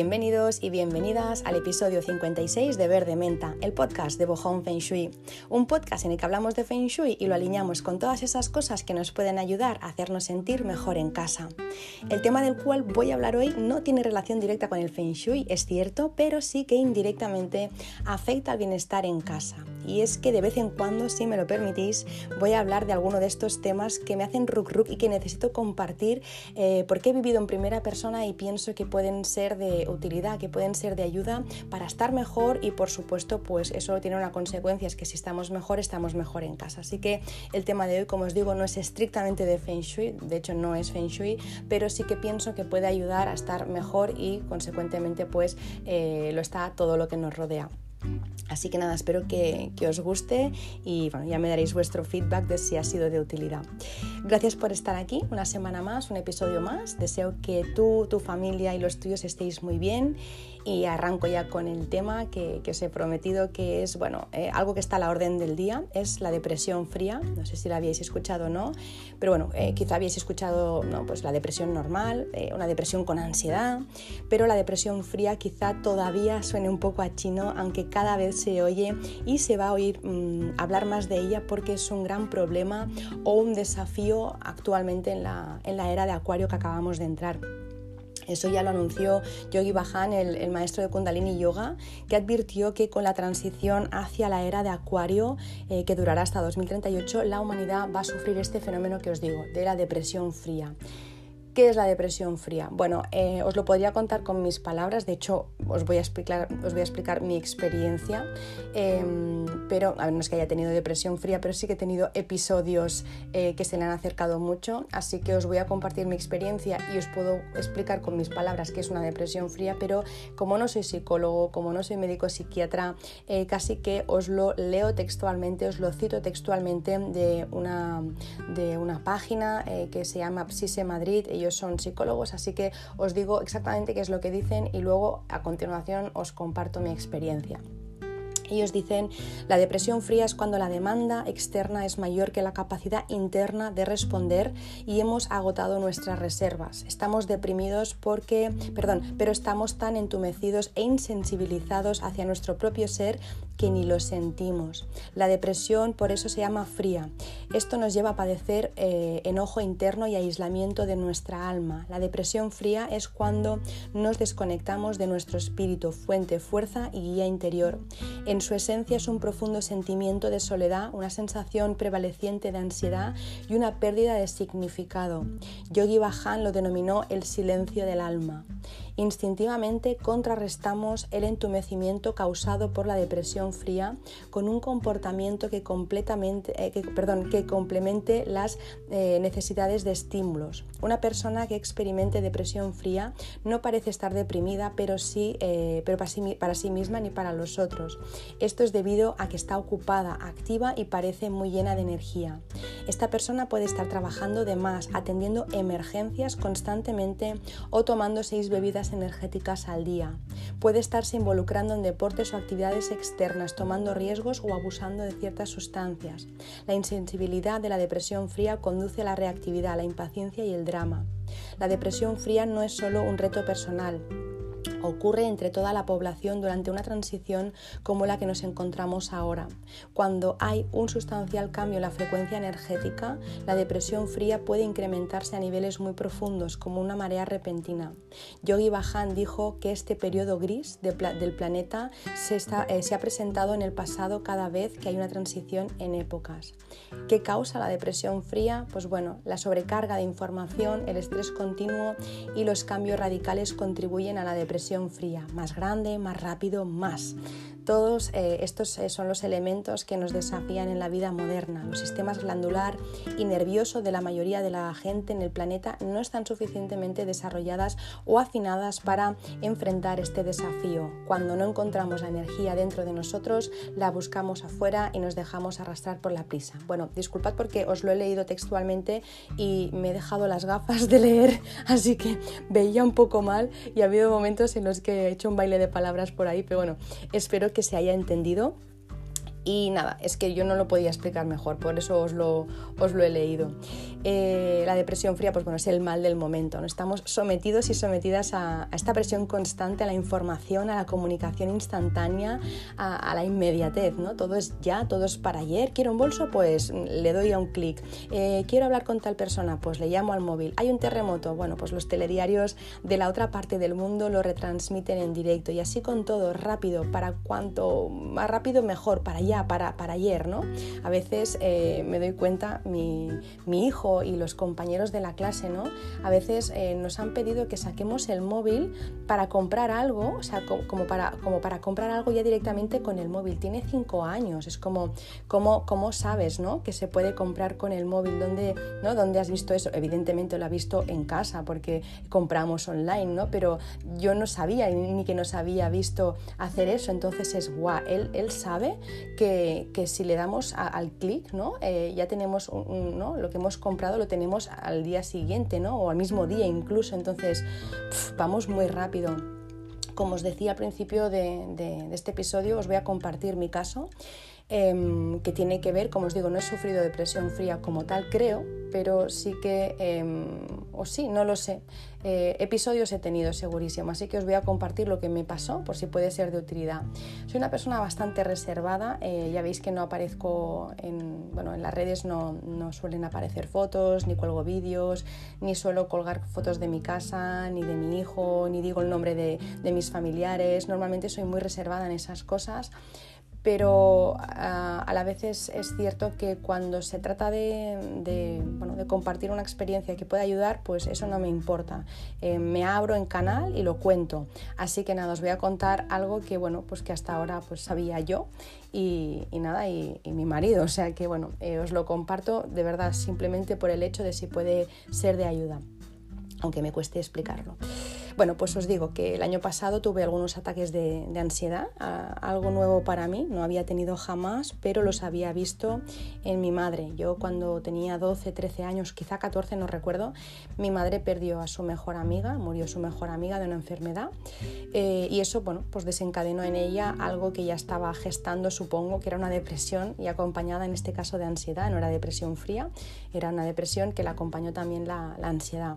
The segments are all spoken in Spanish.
Bienvenidos y bienvenidas al episodio 56 de Verde Menta, el podcast de Bohong Feng Shui. Un podcast en el que hablamos de Feng Shui y lo alineamos con todas esas cosas que nos pueden ayudar a hacernos sentir mejor en casa. El tema del cual voy a hablar hoy no tiene relación directa con el Feng Shui, es cierto, pero sí que indirectamente afecta al bienestar en casa. Y es que de vez en cuando, si me lo permitís, voy a hablar de alguno de estos temas que me hacen ruk ruk y que necesito compartir eh, porque he vivido en primera persona y pienso que pueden ser de utilidad, que pueden ser de ayuda para estar mejor y por supuesto pues eso tiene una consecuencia, es que si estamos mejor estamos mejor en casa. Así que el tema de hoy, como os digo, no es estrictamente de Feng Shui, de hecho no es Feng Shui, pero sí que pienso que puede ayudar a estar mejor y consecuentemente pues eh, lo está todo lo que nos rodea. Así que nada, espero que, os guste y bueno, ya me daréis vuestro feedback de si ha sido de utilidad. Gracias por estar aquí, una semana más, un episodio más. Deseo que tú, tu familia y los tuyos estéis muy bien y arranco ya con el tema que, os he prometido que es bueno eh, algo que está a la orden del día es la depresión fría. No sé si la habíais escuchado o no pero bueno eh, quizá habéis escuchado no, pues la depresión normal eh, una depresión con ansiedad pero la depresión fría quizá todavía suene un poco a chino aunque cada vez se oye y se va a oír mm, hablar más de ella porque es un gran problema o un desafío actualmente en la, en la era de acuario que acabamos de entrar eso ya lo anunció Yogi Bhajan, el, maestro de Kundalini Yoga, que advirtió que con la transición hacia la era de Acuario, eh, que durará hasta 2038, la humanidad va a sufrir este fenómeno que os digo, de la depresión fría. ¿Qué es la depresión fría? Bueno, eh, os lo podría contar con mis palabras, de hecho os voy a explicar, mi experiencia, em, pero no es que haya tenido depresión fría, pero sí que he tenido episodios eh, que se le han acercado mucho, así que os voy a compartir mi experiencia y os puedo explicar con mis palabras qué es una depresión fría, pero como no soy psicólogo, como no soy médico psiquiatra, eh, casi que os lo leo textualmente, os lo cito textualmente de una, de una página que se llama Psise Madrid ellos son psicólogos, así que os digo exactamente qué es lo que dicen y luego a continuación os comparto mi experiencia. Ellos dicen, la depresión fría es cuando la demanda externa es mayor que la capacidad interna de responder y hemos agotado nuestras reservas. Estamos deprimidos porque, perdón, pero estamos tan entumecidos e insensibilizados hacia nuestro propio ser que ni lo sentimos. La depresión por eso se llama fría. Esto nos lleva a padecer eh, enojo interno y aislamiento de nuestra alma. La depresión fría es cuando nos desconectamos de nuestro espíritu, fuente, fuerza y guía interior. En su esencia es un profundo sentimiento de soledad, una sensación prevaleciente de ansiedad y una pérdida de significado. Yogi Bhajan lo denominó el silencio del alma. Instintivamente contrarrestamos el entumecimiento causado por la depresión fría con un comportamiento que, eh, complemente las eh, necesidades de estímulos. Una persona que experimente depresión fría no parece estar deprimida, pero sí eh, pero sí, para sí misma ni para los otros. Esto es debido a que está ocupada, activa y parece muy llena de energía. Esta persona puede estar trabajando de más, atendiendo emergencias constantemente o tomando seis bebidas energéticas al día. Puede estarse involucrando en deportes o actividades externas, tomando riesgos o abusando de ciertas sustancias. La insensibilidad de la depresión fría conduce a la reactividad, la impaciencia y el drama. La depresión fría no es solo un reto personal, ocurre entre toda la población durante una transición como la que nos encontramos ahora. Cuando hay un sustancial cambio en la frecuencia energética, la depresión fría puede incrementarse a niveles muy profundos, como una marea repentina. Yogi Bhajan dijo que este periodo gris del planeta eh, se ha presentado en el pasado cada vez que hay una transición en épocas. ¿Qué causa la depresión fría? Pues bueno, la sobrecarga de información, el estrés continuo y los cambios radicales contribuyen a la depresión fría, más grande, más rápido, más. Todos eh, estos eh, son los elementos que nos desafían en la vida moderna. Los sistemas glandular y nervioso de la mayoría de la gente en el planeta no están suficientemente desarrolladas o afinadas para enfrentar este desafío. Cuando no encontramos la energía dentro de nosotros, la buscamos afuera y nos dejamos arrastrar por la prisa. Bueno, disculpad porque os lo he leído textualmente y me he dejado las gafas de leer, así que veía un poco mal y ha habido momentos en los que he hecho un baile de palabras por ahí, pero bueno, espero que se haya entendido Y nada, es que yo no lo podía explicar mejor, por eso os lo, os lo he leído. Eh, la depresión fría, pues bueno, es el mal del momento. ¿no? Estamos sometidos y sometidas a, esta presión constante, a la información, a la comunicación instantánea, a, la inmediatez. ¿no? Todo es ya, todo es para ayer. Quiero un bolso, pues le doy a un clic. Eh, quiero hablar con tal persona, pues le llamo al móvil. Hay un terremoto, bueno, pues los telediarios de la otra parte del mundo lo retransmiten en directo y así con todo, rápido, para cuanto más rápido mejor, para para, para ayer, ¿no? A veces eh, me doy cuenta, mi, mi, hijo y los compañeros de la clase, ¿no? A veces eh, nos han pedido que saquemos el móvil para comprar algo, o sea, como, para, como para comprar algo ya directamente con el móvil. Tiene cinco años, es como, como, como sabes, ¿no? Que se puede comprar con el móvil. ¿Dónde, ¿no? ¿Dónde has visto eso? Evidentemente lo ha visto en casa porque compramos online, ¿no? Pero yo no sabía ni que nos había visto hacer eso, entonces es guau, él, él sabe que, si le damos al clic, ¿no? Eh, ya tenemos ¿no? lo que hemos comprado, lo tenemos al día siguiente, ¿no? o al mismo día incluso, entonces vamos muy rápido. Como os decía al principio de este episodio, os voy a compartir mi caso Em, que tiene que ver, como os digo, no he sufrido depresión fría como tal, creo, pero sí que, em, o sí, no lo sé, eh, episodios he tenido segurísimo, así que os voy a compartir lo que me pasó por si puede ser de utilidad. Soy una persona bastante reservada, eh, ya veis que no aparezco en, bueno, en las redes, no, no suelen aparecer fotos, ni cuelgo vídeos, ni suelo colgar fotos de mi casa, ni de mi hijo, ni digo el nombre de, de mis familiares, normalmente soy muy reservada en esas cosas pero ah, a, la vez es, cierto que cuando se trata de, compartir una experiencia que pueda ayudar, pues eso no me importa. Eh, me abro en canal y lo cuento. Así que nada, os voy a contar algo que, bueno, pues que hasta ahora pues sabía yo y, nada, y, mi marido. O sea que bueno, eh, os lo comparto de verdad simplemente por el hecho de si puede ser de ayuda, aunque me cueste explicarlo. Bueno, pues os digo que el año pasado tuve algunos ataques de, ansiedad, algo nuevo para mí, no había tenido jamás, pero los había visto en mi madre. Yo cuando tenía 12, 13 años, quizá 14, no recuerdo, mi madre perdió a su mejor amiga, murió su mejor amiga de una enfermedad eh, y eso, bueno, pues desencadenó en ella algo que ya estaba gestando, supongo, que era una depresión y acompañada en este caso de ansiedad, no era depresión fría, era una depresión que la acompañó también la, la ansiedad.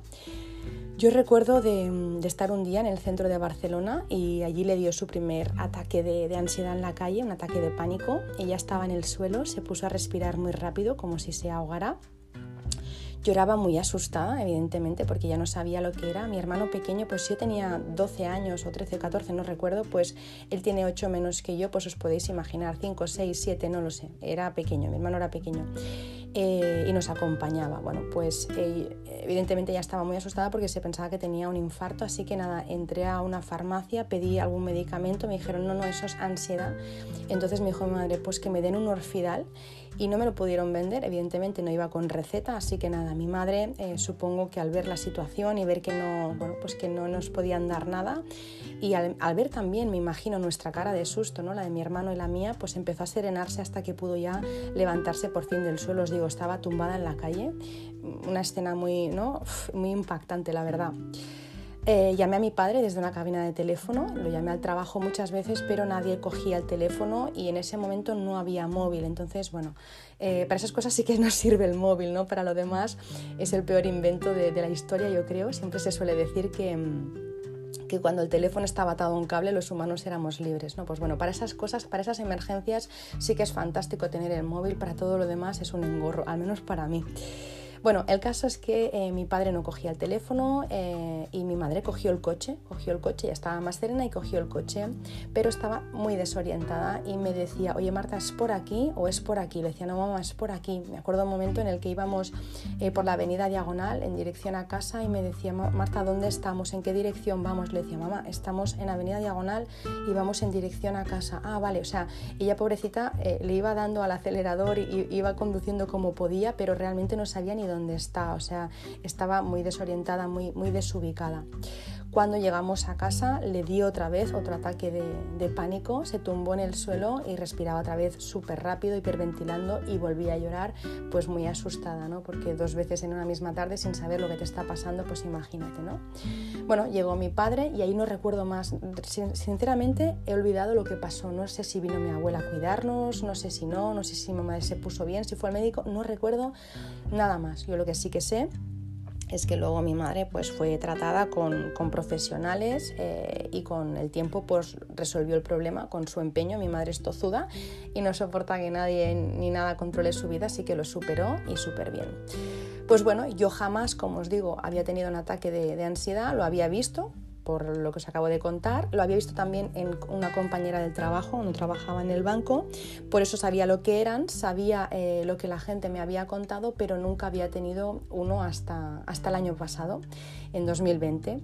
Yo recuerdo de, estar un día en el centro de Barcelona y allí le dio su primer ataque de, ansiedad en la calle, un ataque de pánico. Ella estaba en el suelo, se puso a respirar muy rápido como si se ahogara. Lloraba muy asustada, evidentemente, porque ya no sabía lo que era. Mi hermano pequeño, pues yo tenía 12 años o 13, 14, no recuerdo, pues él tiene 8 menos que yo, pues os podéis imaginar, 5, 6, 7, no lo sé, era pequeño, mi hermano era pequeño. Eh, y nos acompañaba. Bueno, pues eh, evidentemente ya estaba muy asustada porque se pensaba que tenía un infarto, así que nada, entré a una farmacia, pedí algún medicamento, me dijeron, no, no, eso es ansiedad. Entonces me dijo mi madre, pues que me den un orfidal y no me lo pudieron vender, evidentemente no iba con receta, así que nada, mi madre eh, supongo que al ver la situación y ver que no, bueno, pues que no nos podían dar nada y al, ver también, me imagino, nuestra cara de susto, ¿no? la de mi hermano y la mía, pues empezó a serenarse hasta que pudo ya levantarse por fin del suelo, os digo, estaba tumbada en la calle, una escena muy, ¿no? muy impactante, la verdad. Eh, llamé a mi padre desde una cabina de teléfono, lo llamé al trabajo muchas veces, pero nadie cogía el teléfono y en ese momento no había móvil. Entonces, bueno, eh, para esas cosas sí que nos sirve el móvil, ¿no? Para lo demás es el peor invento de, de la historia, yo creo. Siempre se suele decir que mm, que cuando el teléfono estaba atado a un cable los humanos éramos libres. ¿no? Pues bueno, para esas cosas, para esas emergencias sí que es fantástico tener el móvil, para todo lo demás es un engorro, al menos para mí. Bueno, el caso es que eh, mi padre no cogía el teléfono eh, y mi madre cogió el coche, cogió el coche, ya estaba más serena y cogió el coche, pero estaba muy desorientada y me decía, oye Marta, ¿es por aquí o es por aquí? Le decía, no mamá, es por aquí. Me acuerdo un momento en el que íbamos eh, por la avenida Diagonal en dirección a casa y me decía, Marta, ¿dónde estamos? ¿En qué dirección vamos? Le decía, mamá, estamos en avenida Diagonal y vamos en dirección a casa. Ah, vale, o sea, ella pobrecita le iba dando al acelerador y iba conduciendo como podía, pero realmente no sabía ni dónde dónde está, o sea, estaba muy desorientada, muy, muy desubicada. Cuando llegamos a casa le di otra vez otro ataque de, pánico, se tumbó en el suelo y respiraba otra vez súper rápido, hiperventilando y volví a llorar pues muy asustada, ¿no? Porque dos veces en una misma tarde sin saber lo que te está pasando, pues imagínate, ¿no? Bueno, llegó mi padre y ahí no recuerdo más. Sinceramente he olvidado lo que pasó. No sé si vino mi abuela a cuidarnos, no sé si no, no sé si mi madre se puso bien, si fue al médico, no recuerdo nada más. Yo lo que sí que sé es que luego mi madre pues fue tratada con, con profesionales eh, y con el tiempo pues resolvió el problema con su empeño. Mi madre es tozuda y no soporta que nadie ni nada controle su vida, así que lo superó y súper bien. Pues bueno, yo jamás, como os digo, había tenido un ataque de, de ansiedad, lo había visto, por lo que os acabo de contar. Lo había visto también en una compañera del trabajo, cuando trabajaba en el banco, por eso sabía lo que eran, sabía eh, lo que la gente me había contado, pero nunca había tenido uno hasta, hasta el año pasado, en 2020.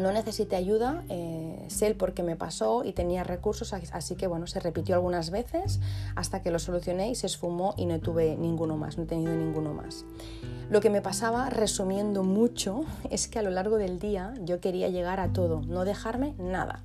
No necesité ayuda, eh, sé el por qué me pasó y tenía recursos, así que bueno, se repitió algunas veces hasta que lo solucioné y se esfumó y no tuve ninguno más, no he tenido ninguno más. Lo que me pasaba, resumiendo mucho, es que a lo largo del día yo quería llegar a todo, no dejarme nada.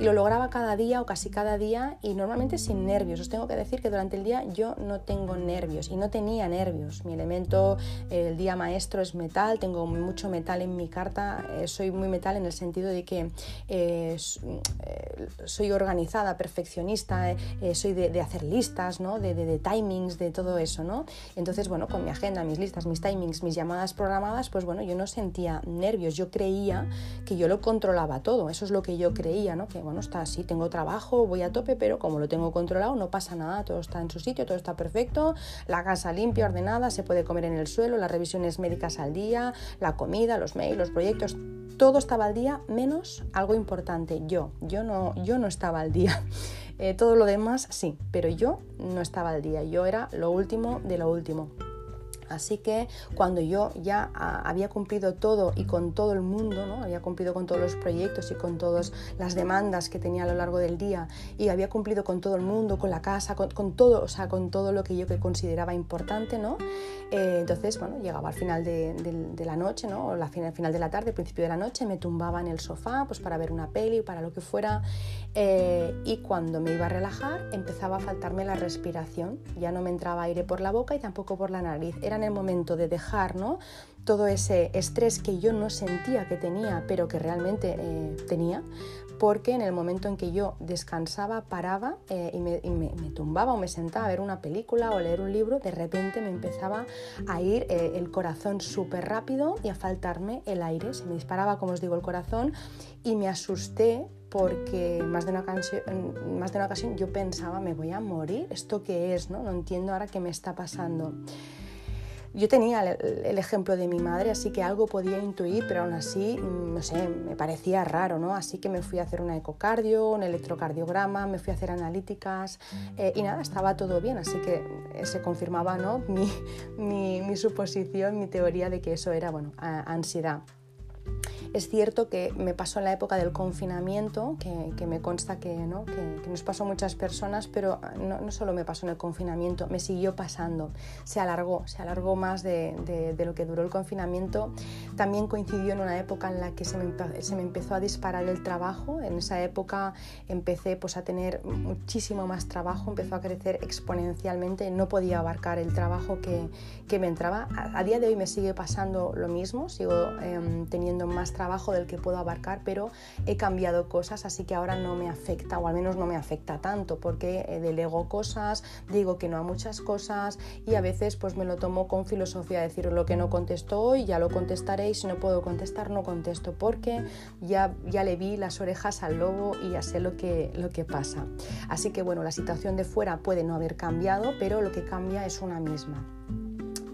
Y lo lograba cada día o casi cada día y normalmente sin nervios. Os tengo que decir que durante el día yo no tengo nervios y no tenía nervios. Mi elemento, el día maestro es metal, tengo mucho metal en mi carta, eh, soy muy metal en el sentido de que eh, eh, soy organizada, perfeccionista, soy de, hacer listas, ¿no? de, timings, de todo eso. ¿no? Entonces, bueno, con mi agenda, mis listas, mis timings, mis llamadas programadas, pues bueno, yo no sentía nervios, yo creía que yo lo controlaba todo, eso es lo que yo creía, ¿no? Que bueno, está así, tengo trabajo, voy a tope, pero como lo tengo controlado, no pasa nada, todo está en su sitio, todo está perfecto, la casa limpia, ordenada, se puede comer en el suelo, las revisiones médicas al día, la comida, los mails, los proyectos, todo estaba al día, menos algo importante, yo, yo no, yo no estaba al día. Eh, todo lo demás sí, pero yo no estaba al día, yo era lo último de lo último. Así que cuando yo ya ah, había cumplido todo y con todo el mundo, ¿no? había cumplido con todos los proyectos y con todas las demandas que tenía a lo largo del día y había cumplido con todo el mundo, con la casa, con, todo, o sea, con todo lo que yo consideraba importante, ¿no? Eh, entonces, bueno, llegaba al final de, la noche, ¿no? O al final, final de la tarde, principio de la noche, me tumbaba en el sofá pues para ver una peli, para lo que fuera eh, y cuando me iba a relajar empezaba a faltarme la respiración, ya no me entraba aire por la boca y tampoco por la nariz. Era en el momento de dejar ¿no? todo ese estrés que yo no sentía que tenía, pero que realmente eh, tenía, porque en el momento en que yo descansaba, paraba eh, y, me, tumbaba o me sentaba a ver una película o leer un libro, de repente me empezaba a ir eh, el corazón súper rápido y a faltarme el aire. Se me disparaba, como os digo, el corazón y me asusté porque más de, una más de una ocasión yo pensaba, me voy a morir, ¿esto qué es? No, no entiendo ahora qué me está pasando. Yo tenía el, ejemplo de mi madre, así que algo podía intuir, pero aún así, mm, no sé, me parecía raro, ¿no? Así que me fui a hacer una ecocardio, un electrocardiograma, me fui a hacer analíticas eh, y nada, estaba todo bien, así que eh, se confirmaba, ¿no? Mi, mi, mi suposición, mi teoría de que eso era, bueno, ansiedad. Es cierto que me pasó en la época del confinamiento, que, me consta que, ¿no? que, nos pasó a muchas personas, pero no, no, solo me pasó en el confinamiento, me siguió pasando. Se alargó, se alargó más de, de, lo que duró el confinamiento. También coincidió en una época en la que se me, se me, empezó a disparar el trabajo. En esa época empecé pues, a tener muchísimo más trabajo, empezó a crecer exponencialmente, no podía abarcar el trabajo que, que me entraba. A, día de hoy me sigue pasando lo mismo, sigo em, teniendo más trabajo del que puedo abarcar, pero he cambiado cosas, así que ahora no me afecta, o al menos no me afecta tanto, porque eh, delego cosas, digo que no a muchas cosas y a veces pues me lo tomo con filosofía, decir lo que no contesto hoy, ya lo contestaré y si no puedo contestar no contesto, porque ya, ya le vi las orejas al lobo y ya sé lo que, lo que pasa. Así que bueno, la situación de fuera puede no haber cambiado, pero lo que cambia es una misma.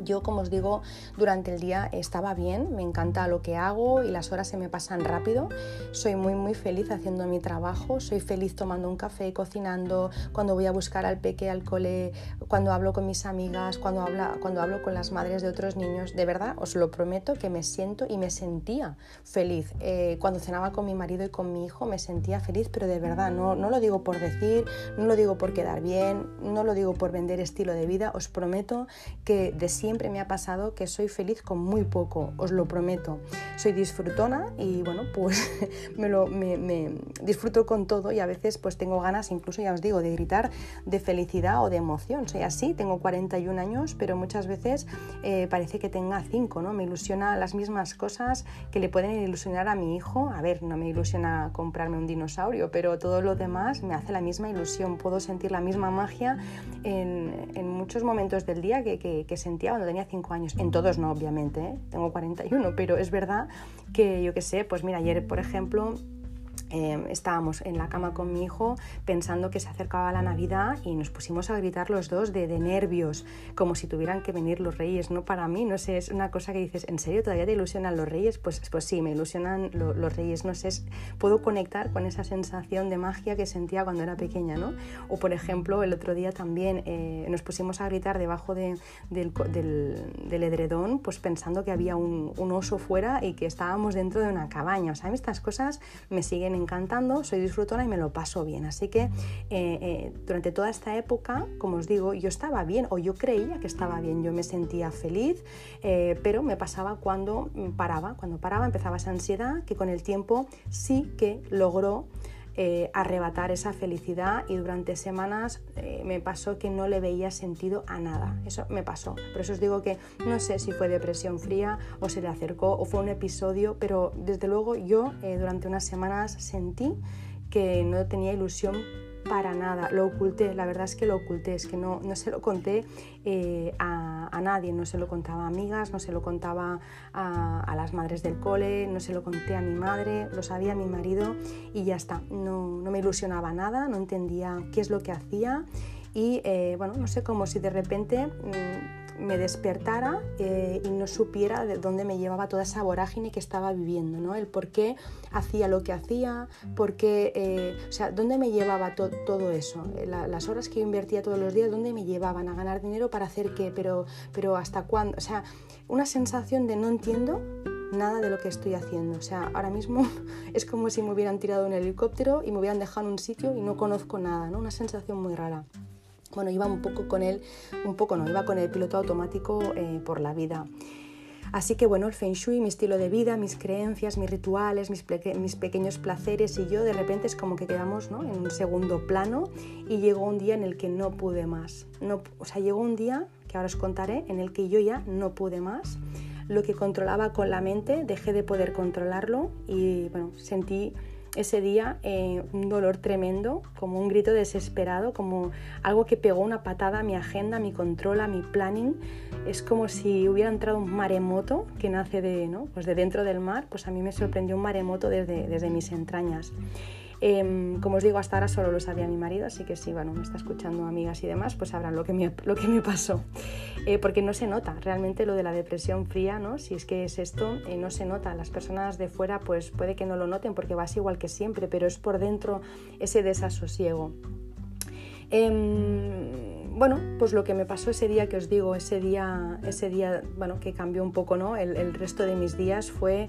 Yo, como os digo, durante el día estaba bien, me encanta lo que hago y las horas se me pasan rápido. Soy muy, muy feliz haciendo mi trabajo, soy feliz tomando un café, cocinando, cuando voy a buscar al peque al cole, cuando hablo con mis amigas, cuando, habla, cuando hablo con las madres de otros niños. De verdad, os lo prometo que me siento y me sentía feliz. Eh, cuando cenaba con mi marido y con mi hijo me sentía feliz, pero de verdad, no, no lo digo por decir, no lo digo por quedar bien, no lo digo por vender estilo de vida, os prometo que de siempre siempre me ha pasado que soy feliz con muy poco, os lo prometo. Soy disfrutona y bueno, pues me, lo, me, disfruto con todo y a veces pues tengo ganas, incluso ya os digo, de gritar de felicidad o de emoción. Soy así, tengo 41 años, pero muchas veces eh, parece que tenga 5, ¿no? Me ilusiona las mismas cosas que le pueden ilusionar a mi hijo. A ver, no me ilusiona comprarme un dinosaurio, pero todo lo demás me hace la misma ilusión. Puedo sentir la misma magia en, en muchos momentos del día que, que, sentía cuando tenía 5 años. En todos no, obviamente, ¿eh? tengo 41, pero es verdad que yo qué sé, pues mira, ayer por ejemplo Em, estábamos en la cama con mi hijo pensando que se acercaba la Navidad y nos pusimos a gritar los dos de, nervios, como si tuvieran que venir los reyes. No para mí, no sé, es una cosa que dices, ¿en serio todavía te ilusionan los reyes? Pues, pues sí, me ilusionan los reyes, no sé, puedo conectar con esa sensación de magia que sentía cuando era pequeña, ¿no? O por ejemplo, el otro día también eh, nos pusimos a gritar debajo del, del, edredón, pues pensando que había un, un oso fuera y que estábamos dentro de una cabaña. O sea, estas cosas me siguen encantando, soy disfrutona y me lo paso bien. Así que eh, eh, durante toda esta época, como os digo, yo estaba bien o yo creía que estaba bien, yo me sentía feliz, eh, pero me pasaba cuando paraba, cuando paraba empezaba esa ansiedad que con el tiempo sí que logró eh, arrebatar esa felicidad y durante semanas eh, me pasó que no le veía sentido a nada. Eso me pasó. Por eso os digo que no sé si fue depresión fría o se le acercó o fue un episodio, pero desde luego yo eh, durante unas semanas sentí que no tenía ilusión para nada, lo oculté, la verdad es que lo oculté, es que no, no se lo conté eh, a, a, nadie, no se lo contaba a amigas, no se lo contaba a, las madres del cole, no se lo conté a mi madre, lo sabía mi marido y ya está, no, no me ilusionaba nada, no entendía qué es lo que hacía y eh, bueno, no sé, como si de repente... Mmm, me despertara eh, y no supiera de dónde me llevaba toda esa vorágine que estaba viviendo, ¿no? El por qué hacía lo que hacía, por qué, eh, o sea, dónde me llevaba todo eso, eh, las horas que invertía todos los días, dónde me llevaban a ganar dinero para hacer qué, pero, pero hasta cuándo, o sea, una sensación de no entiendo nada de lo que estoy haciendo. O sea, ahora mismo es como si me hubieran tirado un helicóptero y me hubieran dejado en un sitio y no conozco nada, ¿no? Una sensación muy rara bueno, iba un poco con él, un poco no, iba con el piloto automático eh, por la vida. Así que bueno, el feng shui, mi estilo de vida, mis creencias, mis rituales, mis, mis pequeños placeres y yo de repente es como que quedamos ¿no? en un segundo plano y llegó un día en el que no pude más. No, o sea, llegó un día, que ahora os contaré, en el que yo ya no pude más. Lo que controlaba con la mente, dejé de poder controlarlo y bueno, sentí ese día eh, un dolor tremendo, como un grito desesperado, como algo que pegó una patada a mi agenda, a mi control, a mi planning. Es como si hubiera entrado un maremoto que nace de, ¿no? pues de dentro del mar, pues a mí me sorprendió un maremoto desde, desde mis entrañas. Em, como os digo, hasta ahora solo lo sabía mi marido, así que si bueno, me está escuchando amigas y demás, pues sabrán lo que me, lo que me pasó. Eh, porque no se nota realmente lo de la depresión fría, ¿no? si es que es esto, eh, no se nota. Las personas de fuera pues puede que no lo noten porque vas igual que siempre, pero es por dentro ese desasosiego. Em, bueno, pues lo que me pasó ese día que os digo, ese día, ese día bueno, que cambió un poco ¿no? el, el resto de mis días fue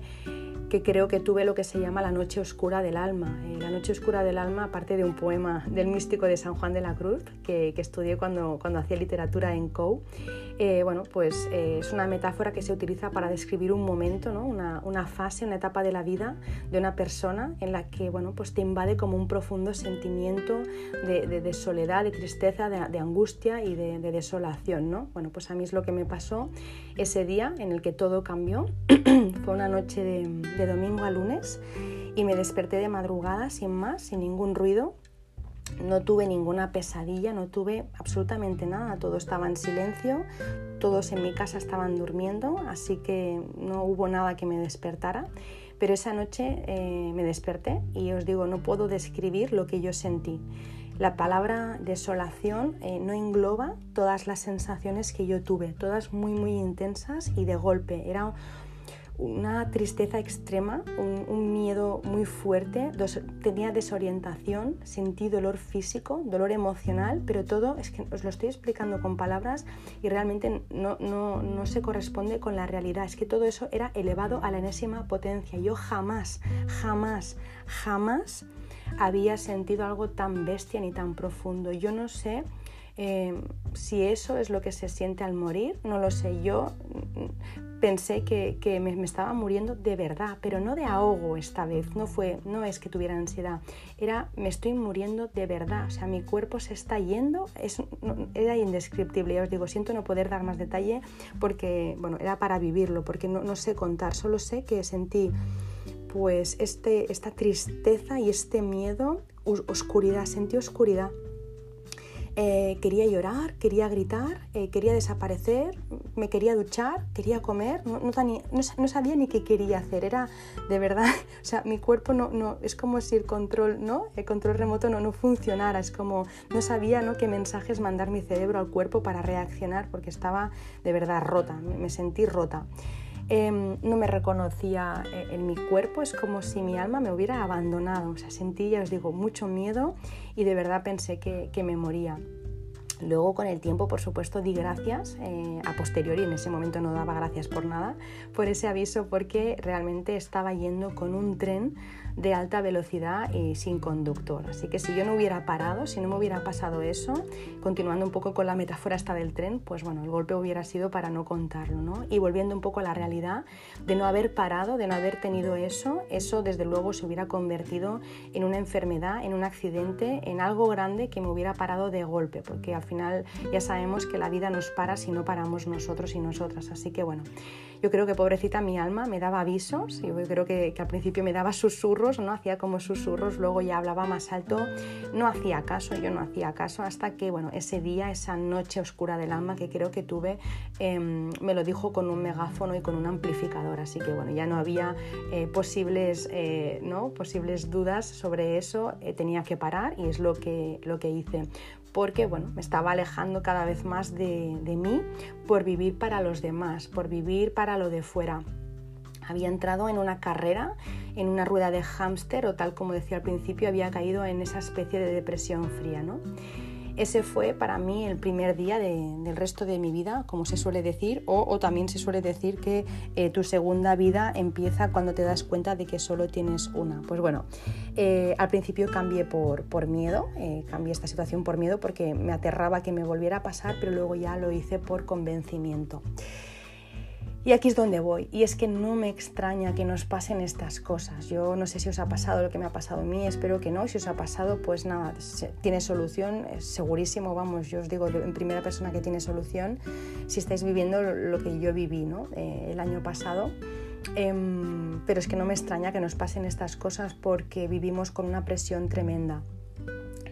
que creo que tuve lo que se llama la noche oscura del alma. Eh, la noche oscura del alma, aparte de un poema del místico de San Juan de la Cruz, que, que estudié cuando, cuando hacía literatura en COU, eh, bueno, pues eh, es una metáfora que se utiliza para describir un momento, ¿no? una, una, fase, una etapa de la vida de una persona en la que bueno, pues te invade como un profundo sentimiento de, de, soledad, de tristeza, de, de angustia y de, desolación. ¿no? Bueno, pues a mí es lo que me pasó ese día en el que todo cambió. Fue una noche de domingo a lunes y me desperté de madrugada sin más, sin ningún ruido no tuve ninguna pesadilla, no tuve absolutamente nada, todo estaba en silencio, todos en mi casa estaban durmiendo, así que no hubo nada que me despertara. Pero esa noche eh, me desperté y os digo, no puedo describir lo que yo sentí. La palabra desolación eh, no engloba todas las sensaciones que yo tuve, todas muy muy intensas y de golpe. Era una tristeza extrema, un, miedo muy fuerte, tenía desorientación, sentí dolor físico, dolor emocional, pero todo es que os lo estoy explicando con palabras y realmente no, no, no se corresponde con la realidad. Es que todo eso era elevado a la enésima potencia. Yo jamás, jamás, jamás había sentido algo tan bestia ni tan profundo. Yo no sé Eh, si eso es lo que se siente al morir, no lo sé. Yo pensé que, me, estaba muriendo de verdad, pero no de ahogo esta vez, no fue, no es que tuviera ansiedad, era me estoy muriendo de verdad, o sea, mi cuerpo se está yendo, era indescriptible, ya os digo, siento no poder dar más detalle porque, bueno, era para vivirlo, porque no, no sé contar, solo sé que sentí pues este, esta tristeza y este miedo, oscuridad, sentí oscuridad eh, quería llorar, quería gritar, eh, quería desaparecer, me quería duchar, quería comer, no, sabía ni qué quería hacer, era de verdad, o sea, mi cuerpo no, no es como si el control, ¿no? El control remoto no, no funcionara, es como no sabía ¿no? qué mensajes mandar mi cerebro al cuerpo para reaccionar porque estaba de verdad rota, me sentí rota. Em, no me reconocía eh, en mi cuerpo, es como si mi alma me hubiera abandonado, o sea, sentí, ya os digo, mucho miedo y de verdad pensé que, que me moría. Luego con el tiempo, por supuesto, di gracias eh, a posteriori, en ese momento no daba gracias por nada, por ese aviso porque realmente estaba yendo con un tren de alta velocidad y sin conductor. Así que si yo no hubiera parado, si no me hubiera pasado eso, continuando un poco con la metáfora esta del tren, pues bueno, el golpe hubiera sido para no contarlo, ¿no? Y volviendo un poco a la realidad, de no haber parado, de no haber tenido eso, eso desde luego se hubiera convertido en una enfermedad, en un accidente, en algo grande que me hubiera parado de golpe, porque al final ya sabemos que la vida nos para si no paramos nosotros y nosotras. Así que bueno, yo creo que pobrecita mi alma me daba avisos, yo creo que, al principio me daba susurros, no hacía como susurros, luego ya hablaba más alto, no hacía caso, yo no hacía caso hasta que, bueno, ese día, esa noche oscura del alma que creo que tuve, em, me lo dijo con un megáfono y con un amplificador, así que, bueno, ya no había eh, posibles, eh, ¿no? posibles dudas sobre eso, eh, tenía que parar y es lo que, lo que hice porque bueno, me estaba alejando cada vez más de, de mí por vivir para los demás, por vivir para lo de fuera había entrado en una carrera, en una rueda de hámster o tal como decía al principio, había caído en esa especie de depresión fría. ¿no? Ese fue para mí el primer día del resto de mi vida, como se suele decir, o, también se suele decir que eh, tu segunda vida empieza cuando te das cuenta de que solo tienes una. Pues bueno, eh, al principio cambié por, miedo, eh, cambié esta situación por miedo porque me aterraba que me volviera a pasar, pero luego ya lo hice por convencimiento. Y aquí es donde voy. Y es que no me extraña que nos pasen estas cosas. Yo no sé si os ha pasado lo que me ha pasado a mí, espero que no. Si os ha pasado, pues nada, tiene solución, segurísimo, vamos, yo os digo en primera persona que tiene solución si estáis viviendo lo que yo viví ¿no? Eh, el año pasado. Em, pero es que no me extraña que nos pasen estas cosas porque vivimos con una presión tremenda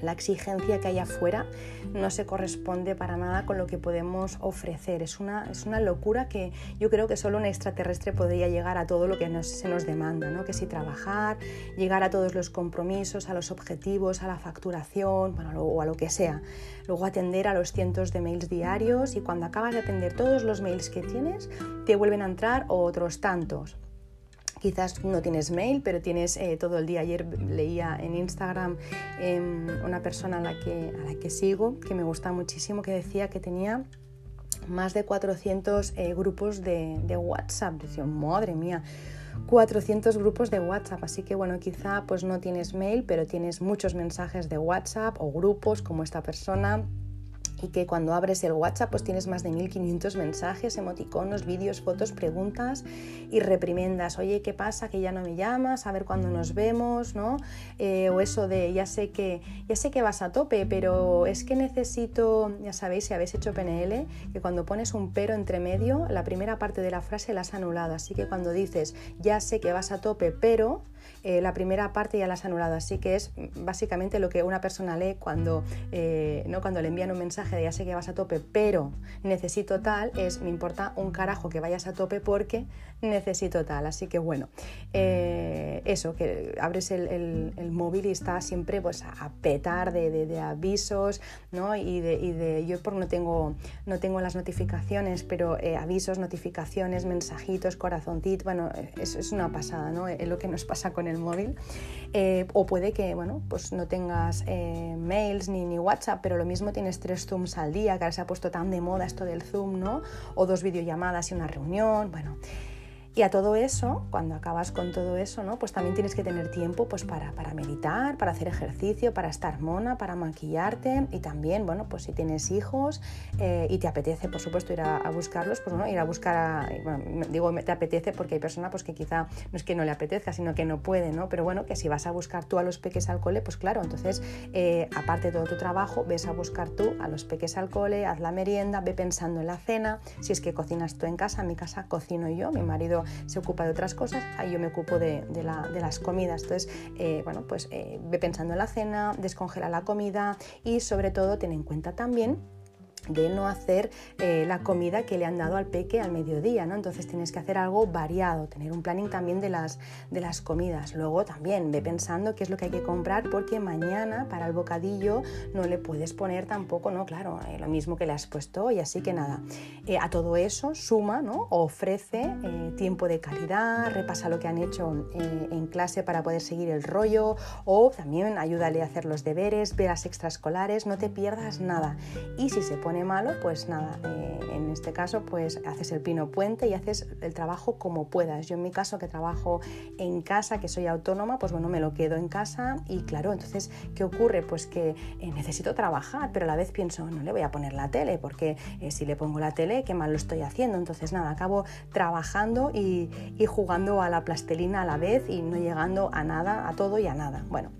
la exigencia que hay afuera no se corresponde para nada con lo que podemos ofrecer. Es una, es una locura que yo creo que solo un extraterrestre podría llegar a todo lo que se nos demanda, ¿no? que si trabajar, llegar a todos los compromisos, a los objetivos, a la facturación, bueno, o a lo que sea. Luego atender a los cientos de mails diarios y cuando acabas de atender todos los mails que tienes, te vuelven a entrar otros tantos quizás no tienes mail, pero tienes eh, todo el día. Ayer leía en Instagram em, una persona a la, que, a la que sigo, que me gusta muchísimo, que decía que tenía más de 400 eh, grupos de, de, WhatsApp. Decía, madre mía, 400 grupos de WhatsApp. Así que bueno, quizá pues no tienes mail, pero tienes muchos mensajes de WhatsApp o grupos como esta persona y que cuando abres el WhatsApp pues tienes más de 1500 mensajes, emoticonos, vídeos, fotos, preguntas y reprimendas. Oye, ¿qué pasa? Que ya no me llamas, a ver cuándo nos vemos, ¿no? Eh, o eso de ya sé que ya sé que vas a tope, pero es que necesito, ya sabéis, si habéis hecho PNL, que cuando pones un pero entre medio, la primera parte de la frase la has anulado. Así que cuando dices ya sé que vas a tope, pero eh, la primera parte ya la has anulado. Así que es básicamente lo que una persona lee cuando, eh, ¿no? cuando le envían un mensaje de ya sé que vas a tope, pero necesito tal, es me importa un carajo que vayas a tope porque necesito tal. Así que bueno, eh, eso, que abres el, móvil y está siempre pues, a petar de, avisos, ¿no? Y de, yo por no tengo, no tengo las notificaciones, pero avisos, notificaciones, mensajitos, corazoncito, bueno, es, es una pasada, ¿no? Es lo que nos pasa con el móvil. Eh, o puede que bueno, pues no tengas eh, mails ni, ni WhatsApp, pero lo mismo tienes tres Zooms al día, que ahora se ha puesto tan de moda esto del Zoom, ¿no? O dos videollamadas y una reunión. Bueno, Y a todo eso, cuando acabas con todo eso, ¿no? pues también tienes que tener tiempo pues, para, para meditar, para hacer ejercicio, para estar mona, para maquillarte y también, bueno, pues si tienes hijos eh, y te apetece, por supuesto, ir a, buscarlos, pues bueno, ir a buscar, a, bueno, digo te apetece porque hay personas pues, que quizá no es que no le apetezca, sino que no puede, ¿no? Pero bueno, que si vas a buscar tú a los peques al cole, pues claro, entonces, eh, aparte de todo tu trabajo, ves a buscar tú a los peques al cole, haz la merienda, ve pensando en la cena, si es que cocinas tú en casa, en mi casa cocino yo, mi marido se ocupa de otras cosas, ahí yo me ocupo de, las comidas. Entonces, eh, bueno, pues eh, ve pensando en la cena, descongela la comida y sobre todo ten en cuenta también de no hacer eh, la comida que le han dado al peque al mediodía, ¿no? Entonces tienes que hacer algo variado, tener un planning también de las, de las comidas. Luego también ve pensando qué es lo que hay que comprar porque mañana para el bocadillo no le puedes poner tampoco, ¿no? Claro, eh, lo mismo que le has puesto y así que nada. Eh, a todo eso suma, ¿no? Ofrece tiempo de calidad, repasa lo que han hecho en clase para poder seguir el rollo o también ayúdale a hacer los deberes, veras extraescolares, no te pierdas nada. Y si se pone malo, pues nada, eh, en este caso pues haces el pino puente y haces el trabajo como puedas. Yo en mi caso que trabajo en casa, que soy autónoma, pues bueno, me lo quedo en casa y claro, entonces, ¿qué ocurre? Pues que eh, necesito trabajar, pero a la vez pienso, no le voy a poner la tele, porque eh, si le pongo la tele, qué mal lo estoy haciendo. Entonces, nada, acabo trabajando y, y jugando a la plastelina a la vez y no llegando a nada, a todo y a nada. Bueno.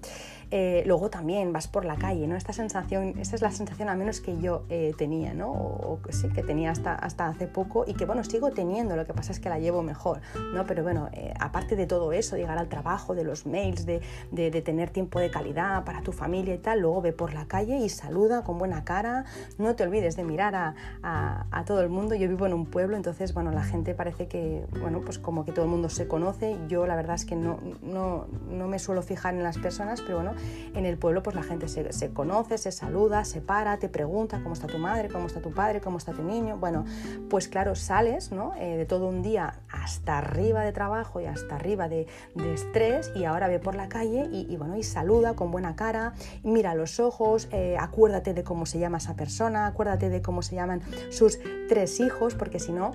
Eh, luego también vas por la calle, ¿no? Esta sensación, esa es la sensación al menos que yo eh, tenía, ¿no? O, sí, que tenía hasta, hasta hace poco y que, bueno, sigo teniendo, lo que pasa es que la llevo mejor, ¿no? Pero bueno, eh, aparte de todo eso, llegar al trabajo, de los mails, de, de, tener tiempo de calidad para tu familia y tal, luego ve por la calle y saluda con buena cara, no te olvides de mirar a, a, a todo el mundo, yo vivo en un pueblo, entonces, bueno, la gente parece que, bueno, pues como que todo el mundo se conoce, yo la verdad es que no, no, no me suelo fijar en las personas, pero bueno, en el pueblo pues la gente se, conoce, se saluda, se para, te pregunta cómo está tu madre, cómo está tu padre, cómo está tu niño. Bueno, pues claro, sales ¿no? Eh, de todo un día hasta arriba de trabajo y hasta arriba de, estrés y ahora ve por la calle y, bueno, y saluda con buena cara, mira los ojos, eh, acuérdate de cómo se llama esa persona, acuérdate de cómo se llaman sus tres hijos, porque si no,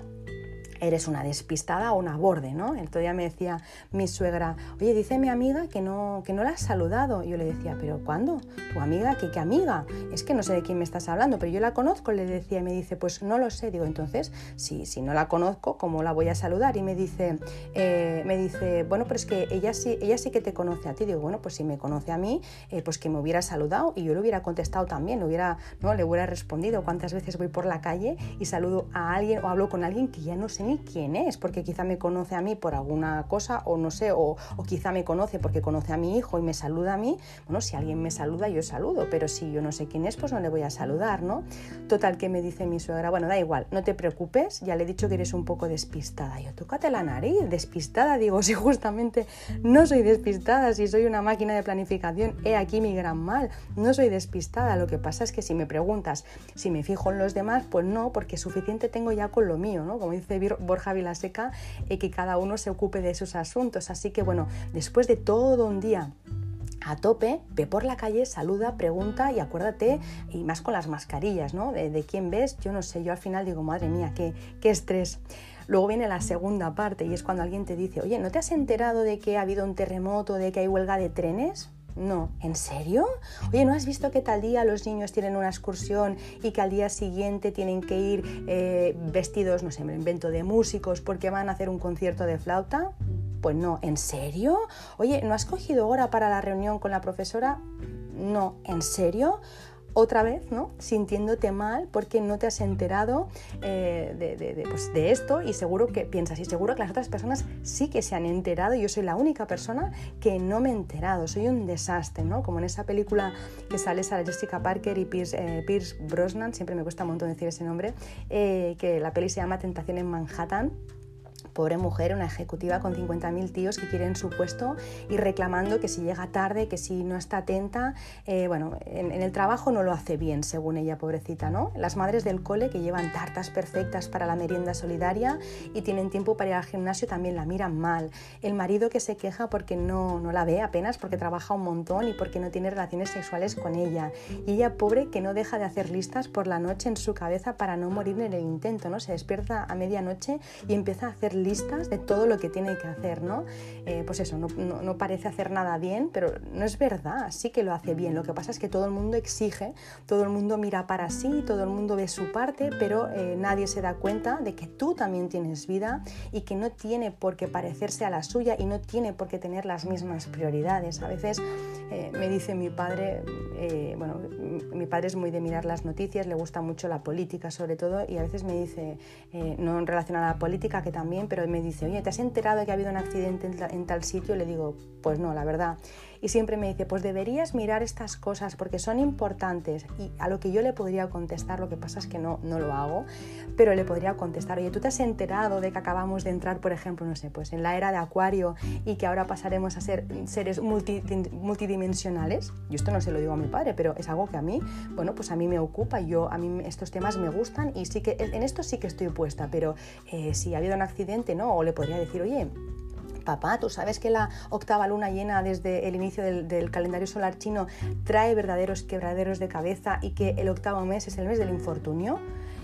eres una despistada o una borde, ¿no? El otro me decía mi suegra, oye, dice mi amiga que no, que no la has saludado. Y yo le decía, ¿pero cuándo? ¿Tu amiga? ¿Qué, qué amiga? Es que no sé de quién me estás hablando, pero yo la conozco, le decía, y me dice, pues no lo sé. Digo, entonces, si, si no la conozco, ¿cómo la voy a saludar? Y me dice, eh, me dice, bueno, pero es que ella sí, ella sí que te conoce a ti. Digo, bueno, pues si me conoce a mí, eh, pues que me hubiera saludado y yo le hubiera contestado también, hubiera, ¿no? le hubiera respondido. ¿Cuántas veces voy por la calle y saludo a alguien o hablo con alguien que ya no sé quién es, porque quizá me conoce a mí por alguna cosa o no sé, o, quizá me conoce porque conoce a mi hijo y me saluda a mí. Bueno, si alguien me saluda, yo saludo, pero si yo no sé quién es, pues no le voy a saludar, ¿no? Total, que me dice mi suegra, bueno, da igual, no te preocupes, ya le he dicho que eres un poco despistada. Yo, tócate la nariz, despistada, digo, si justamente no soy despistada, si soy una máquina de planificación, he aquí mi gran mal, no soy despistada, lo que pasa es que si me preguntas si me fijo en los demás, pues no, porque suficiente tengo ya con lo mío, ¿no? Como dice Borja la seca y que cada uno se ocupe de sus asuntos. Así que bueno, después de todo un día a tope, ve por la calle, saluda, pregunta y acuérdate, y más con las mascarillas, ¿no? De, quién ves, yo no sé, yo al final digo, madre mía, qué, qué estrés. Luego viene la segunda parte y es cuando alguien te dice, oye, ¿no te has enterado de que ha habido un terremoto, de que hay huelga de trenes? No, ¿en serio? Oye, ¿no has visto que tal día los niños tienen una excursión y que al día siguiente tienen que ir eh, vestidos, no sé, me invento, de músicos porque van a hacer un concierto de flauta? Pues no, ¿en serio? Oye, ¿no has cogido hora para la reunión con la profesora? No, ¿en serio? Otra vez, ¿no? Sintiéndote mal porque no te has enterado eh, pues, de, esto y seguro que piensas, y seguro que las otras personas sí que se han enterado y yo soy la única persona que no me he enterado, soy un desastre, ¿no? Como en esa película que sale Sarah Jessica Parker y Pierce, eh, Brosnan, siempre me cuesta un montón decir ese nombre, eh, que la peli se llama Tentación en Manhattan pobre mujer, una ejecutiva con 50.000 tíos que quieren su puesto y reclamando que si llega tarde, que si no está atenta, eh, bueno, en, el trabajo no lo hace bien, según ella, pobrecita, ¿no? Las madres del cole que llevan tartas perfectas para la merienda solidaria y tienen tiempo para ir al gimnasio también la miran mal. El marido que se queja porque no, no la ve apenas, porque trabaja un montón y porque no tiene relaciones sexuales con ella. Y ella, pobre, que no deja de hacer listas por la noche en su cabeza para no morir en el intento, ¿no? Se despierta a medianoche y empieza a hacer listas de todo lo que tiene que hacer, ¿no? Eh, pues eso, no, parece hacer nada bien, pero no es verdad, sí que lo hace bien. Lo que pasa es que todo el mundo exige, todo el mundo mira para sí, todo el mundo ve su parte, pero eh, nadie se da cuenta de que tú también tienes vida y que no tiene por qué parecerse a la suya y no tiene por qué tener las mismas prioridades. A veces eh, me dice mi padre, bueno, mi padre es muy de mirar las noticias, le gusta mucho la política sobre todo, y a veces me dice, no en relación a la política, que también, pero me dice, oye, ¿te has enterado que ha habido un accidente en, tal sitio? Le digo, pues no, la verdad y siempre me dice, pues deberías mirar estas cosas porque son importantes y a lo que yo le podría contestar, lo que pasa es que no, no lo hago, pero le podría contestar, oye, ¿tú te has enterado de que acabamos de entrar, por ejemplo, no sé, pues en la era de Acuario y que ahora pasaremos a ser seres multidimensionales? Yo esto no se lo digo a mi padre, pero es algo que a mí, bueno, pues a mí me ocupa, yo a mí estos temas me gustan y sí que en esto sí que estoy puesta, pero eh, si ha habido un accidente, no, o le podría decir, oye, papá, tú sabes que la octava luna llena desde el inicio del, calendario solar chino trae verdaderos quebraderos de cabeza y que el octavo mes es el mes del infortunio.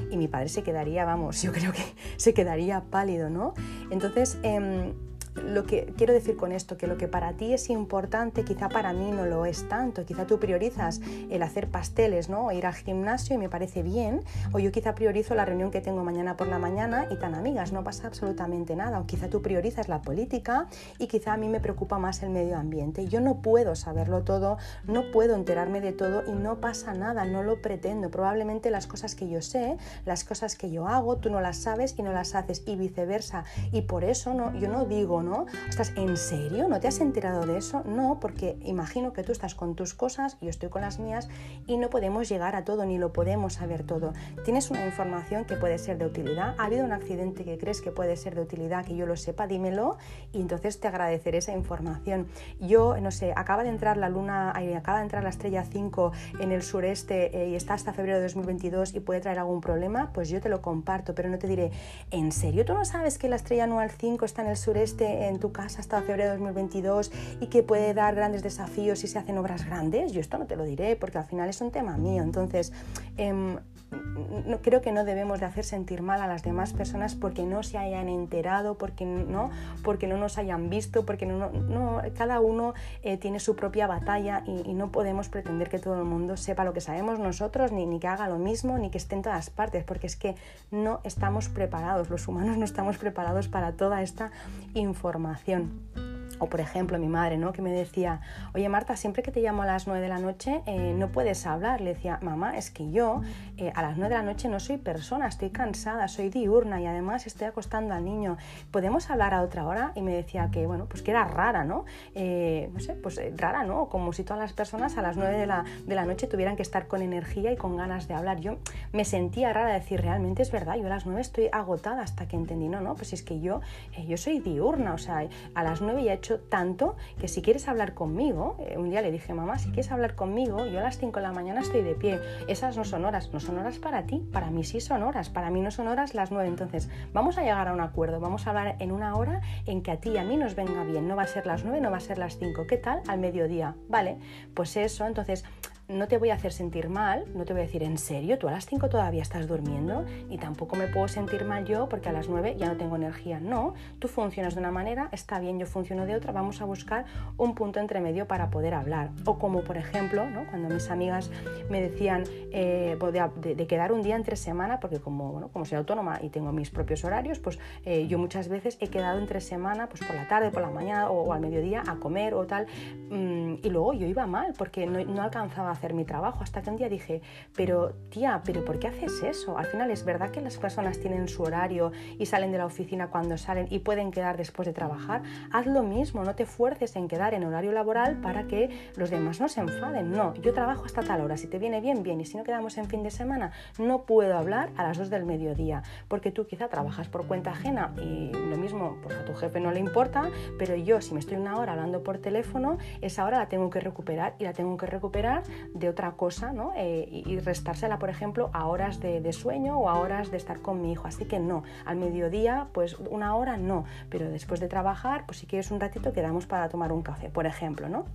Y mi padre se quedaría, vamos, yo creo que se quedaría pálido, ¿no? Entonces, em, lo que quiero decir con esto, que lo que para ti es importante, quizá para mí no lo es tanto. Quizá tú priorizas el hacer pasteles, ¿no? O ir al gimnasio y me parece bien. O yo quizá priorizo la reunión que tengo mañana por la mañana y tan amigas, no pasa absolutamente nada. O quizá tú priorizas la política y quizá a mí me preocupa más el medio ambiente. Yo no puedo saberlo todo, no puedo enterarme de todo y no pasa nada, no lo pretendo. Probablemente las cosas que yo sé, las cosas que yo hago, tú no las sabes y no las haces y viceversa. Y por eso no, yo no digo, ¿Estás en serio? ¿No te has enterado de eso? No, porque imagino que tú estás con tus cosas, yo estoy con las mías y no podemos llegar a todo ni lo podemos saber todo. Tienes una información que puede ser de utilidad, ha habido un accidente que crees que puede ser de utilidad, que yo lo sepa, dímelo y entonces te agradeceré esa información. Yo, no sé, acaba de entrar la luna, acaba de entrar la estrella 5 en el sureste eh, y está hasta febrero de 2022 y puede traer algún problema, pues yo te lo comparto, pero no te diré, ¿en serio tú no sabes que la estrella anual 5 está en el sureste en tu casa hasta febrero de 2022 y que puede dar grandes desafíos si se hacen obras grandes, yo esto no te lo diré porque al final es un tema mío. Entonces, em, no, creo que no debemos de hacer sentir mal a las demás personas porque no se hayan enterado, porque no, porque no nos hayan visto, porque no, cada uno eh, tiene su propia batalla y, no podemos pretender que todo el mundo sepa lo que sabemos nosotros, ni que haga lo mismo, ni que esté en todas partes, porque es que no estamos preparados, los humanos no estamos preparados para toda esta información. O por ejemplo mi madre, ¿no? Que me decía, oye Marta, siempre que te llamo a las 9 de la noche eh, no puedes hablar. Le decía, mamá, es que yo eh, a las 9 de la noche no soy persona, estoy cansada, soy diurna y además estoy acostando al niño. ¿Podemos hablar a otra hora? Y me decía que, bueno, pues que era rara, ¿no? Eh, no sé, pues rara, ¿no? Como si todas las personas a las 9 de la, de la noche tuvieran que estar con energía y con ganas de hablar. Yo me sentía rara de decir, realmente es verdad, yo a las 9 estoy agotada hasta que entendí, no, no, pues es que yo, yo soy diurna, o sea, a las 9 ya he tanto que si quieres hablar conmigo, eh, un día le dije, mamá, si quieres hablar conmigo, yo a las 5 de la mañana estoy de pie. Esas no son horas, no son horas para ti, para mí sí son horas, para mí no son horas las 9. Entonces, vamos a llegar a un acuerdo, vamos a hablar en una hora en que a ti y a mí nos venga bien. No va a ser las 9, no va a ser las 5. ¿Qué tal? Al mediodía. Vale, pues eso, entonces no te voy a hacer sentir mal, no te voy a decir en serio, tú a las 5 todavía estás durmiendo y tampoco me puedo sentir mal yo porque a las 9 ya no tengo energía. No, tú funcionas de una manera, está bien, yo funciono de otra, vamos a buscar un punto entre medio para poder hablar. O como por ejemplo, cuando mis amigas me decían eh, pues de, quedar un día entre semana, porque como, bueno, como soy autónoma y tengo mis propios horarios, pues eh, yo muchas veces he quedado entre semana, pues por la tarde, por la mañana o, al mediodía a comer o tal, mm, y luego yo iba mal porque no alcanzaba hacer mi trabajo. Hasta que un día dije, pero tía, ¿pero por qué haces eso? Al final es verdad que las personas tienen su horario y salen de la oficina cuando salen y pueden quedar después de trabajar. Haz lo mismo, no te fuerces en quedar en horario laboral para que los demás no se enfaden. No, yo trabajo hasta tal hora. Si te viene bien, bien. Y si no quedamos en fin de semana, no puedo hablar a las 2 del mediodía. Porque tú quizá trabajas por cuenta ajena y lo mismo, pues a tu jefe no le importa, pero yo si me estoy una hora hablando por teléfono, esa hora la tengo que recuperar y la tengo que recuperar de otra cosa ¿no? Eh, y restársela, por ejemplo, a horas de, sueño o a horas de estar con mi hijo. Así que no, al mediodía, pues una hora no, pero después de trabajar, pues si quieres un ratito quedamos para tomar un café, por ejemplo, ¿no?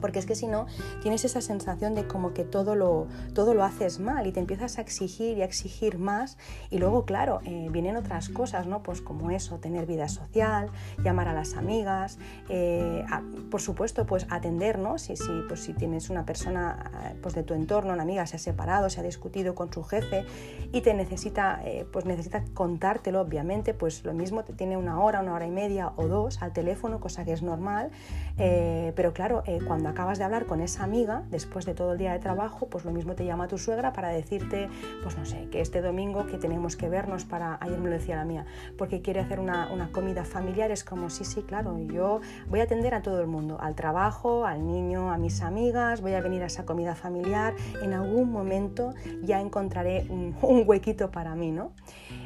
porque es que si no tienes esa sensación de como que todo lo, todo lo haces mal y te empiezas a exigir y a exigir más y luego claro eh, vienen otras cosas no pues como eso tener vida social llamar a las amigas eh, por supuesto pues atender no si, si, pues, si tienes una persona eh, pues de tu entorno una amiga se ha separado se ha discutido con su jefe y te necesita pues necesita contártelo obviamente pues lo mismo te tiene una hora una hora y media o dos al teléfono cosa que es normal pero claro cuando acabas de hablar con esa amiga, después de todo el día de trabajo, pues lo mismo te llama tu suegra para decirte, pues no sé, que este domingo que tenemos que vernos para, ayer me lo decía la mía, porque quiere hacer una, una comida familiar, es como, sí, sí, claro, yo voy a atender a todo el mundo, al trabajo, al niño, a mis amigas, voy a venir a esa comida familiar, en algún momento ya encontraré un, huequito para mí, ¿no?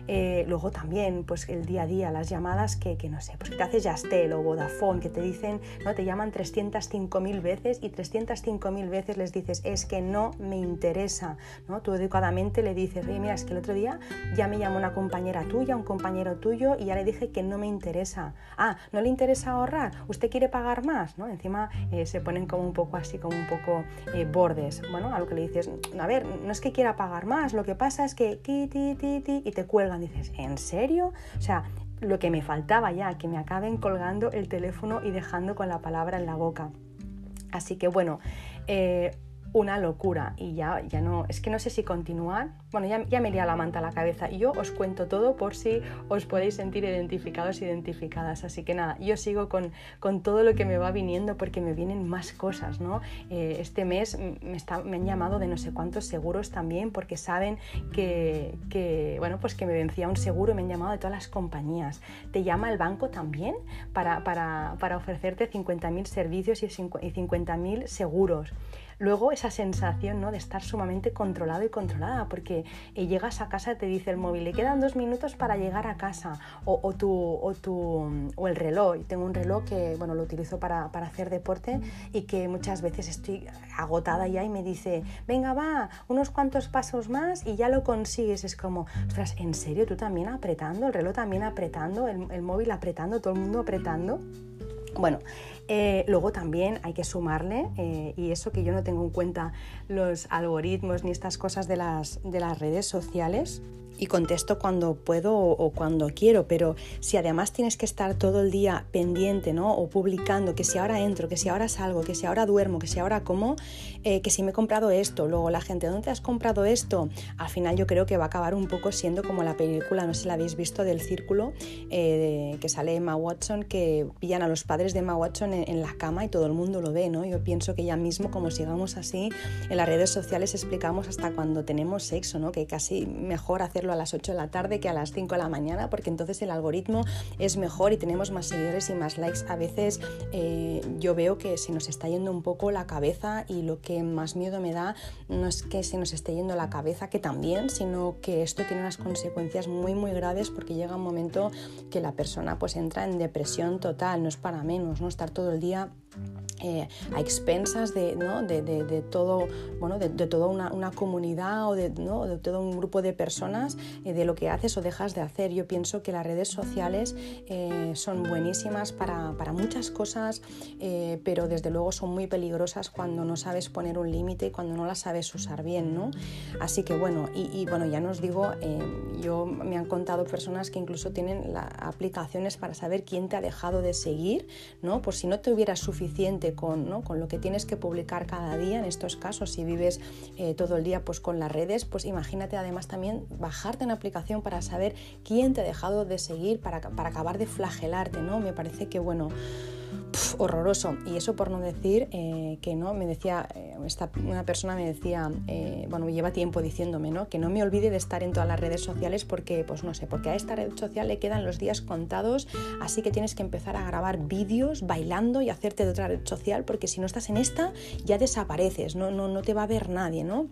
Eh, luego también, pues el día a día, las llamadas que, que no sé, pues que te haces Yastel o Vodafone, que te dicen, no, te llaman 305.000 veces y 305.000 veces les dices, es que no me interesa, ¿no? Tú educadamente le dices, oye, mira, es que el otro día ya me llamó una compañera tuya, un compañero tuyo y ya le dije que no me interesa. Ah, ¿no le interesa ahorrar? ¿Usted quiere pagar más? ¿no? Encima eh, se ponen como un poco así, como un poco eh, bordes, bueno, a lo que le dices, a ver, no es que quiera pagar más, lo que pasa es que ti, ti, ti, ti, y te cuelga dices, ¿en serio? O sea, lo que me faltaba ya, que me acaben colgando el teléfono y dejando con la palabra en la boca. Así que bueno, eh, una locura y ya, ya no, es que no sé si continuar, bueno, ya, ya me iría la manta a la cabeza yo os cuento todo por si os podéis sentir identificados, identificadas, así que nada, yo sigo con, con todo lo que me va viniendo porque me vienen más cosas, ¿no? Eh, este mes me, han llamado de no sé cuántos seguros también porque saben que, que, bueno, pues que me vencía un seguro, me han llamado de todas las compañías, te llama el banco también para, para, para ofrecerte 50.000 servicios y 50.000 seguros. Luego esa sensación ¿no? de estar sumamente controlado y controlada, porque eh, llegas a casa, te dice el móvil, le quedan dos minutos para llegar a casa, o, o, tu, o, tu, o el reloj. Tengo un reloj que bueno, lo utilizo para, para, hacer deporte y que muchas veces estoy agotada ya y me dice, venga, va, unos cuantos pasos más y ya lo consigues. Es como, ostras, ¿en serio tú también apretando? ¿El reloj también apretando? ¿El, el móvil apretando? ¿Todo el mundo apretando? Bueno, eh, luego también hay que sumarle, eh, y eso que yo no tengo en cuenta los algoritmos ni estas cosas de las, de las redes sociales, y contesto cuando puedo o, cuando quiero, pero si además tienes que estar todo el día pendiente, ¿no? O publicando que si ahora entro, que si ahora salgo, que si ahora duermo, que si ahora como, eh, que si me he comprado esto, luego la gente, ¿dónde has comprado esto? Al final yo creo que va a acabar un poco siendo como la película, no sé si la habéis visto, del círculo, eh, que sale Emma Watson, que pillan a los padres de Emma Watson en, en, la cama y todo el mundo lo ve, ¿no? Yo pienso que ya mismo, como sigamos así, en las redes sociales explicamos hasta cuando tenemos sexo, ¿no? Que casi mejor hacerlo a las 8 de la tarde que a las 5 de la mañana, porque entonces el algoritmo es mejor y tenemos más seguidores y más likes. A veces eh, yo veo que se nos está yendo un poco la cabeza y lo que más miedo me da no es que se nos esté yendo la cabeza, que también, sino que esto tiene unas consecuencias muy, muy graves porque llega un momento que la persona pues entra en depresión total, no es para menos, ¿no? Estar todo el día eh, a expensas de, ¿no? de, de, de, todo, bueno, de, toda una, una, comunidad o ¿no? de todo un grupo de personas eh, de lo que haces o dejas de hacer. Yo pienso que las redes sociales eh, son buenísimas para, para muchas cosas, eh, pero desde luego son muy peligrosas cuando no sabes poner un límite y cuando no las sabes usar bien. ¿no? Así que bueno, y, y bueno, ya nos digo, yo me han contado personas que incluso tienen la, aplicaciones para saber quién te ha dejado de seguir, ¿no? por si no te hubieras suficiente con, ¿no? con lo que tienes que publicar cada día, en estos casos, si vives eh, todo el día pues, con las redes, pues imagínate además también bajarte una aplicación para saber quién te ha dejado de seguir, para, para acabar de flagelarte, ¿no? Me parece que, bueno, horroroso. Y eso por no decir eh, que no, me decía, eh, esta, una persona me decía, eh, bueno, lleva tiempo diciéndome, ¿no? Que no me olvide de estar en todas las redes sociales porque, pues no sé, porque a esta red social le quedan los días contados, así que tienes que empezar a grabar vídeos bailando y hacerte de otra red social porque si no estás en esta ya desapareces, no, no, no te va a ver nadie, ¿no?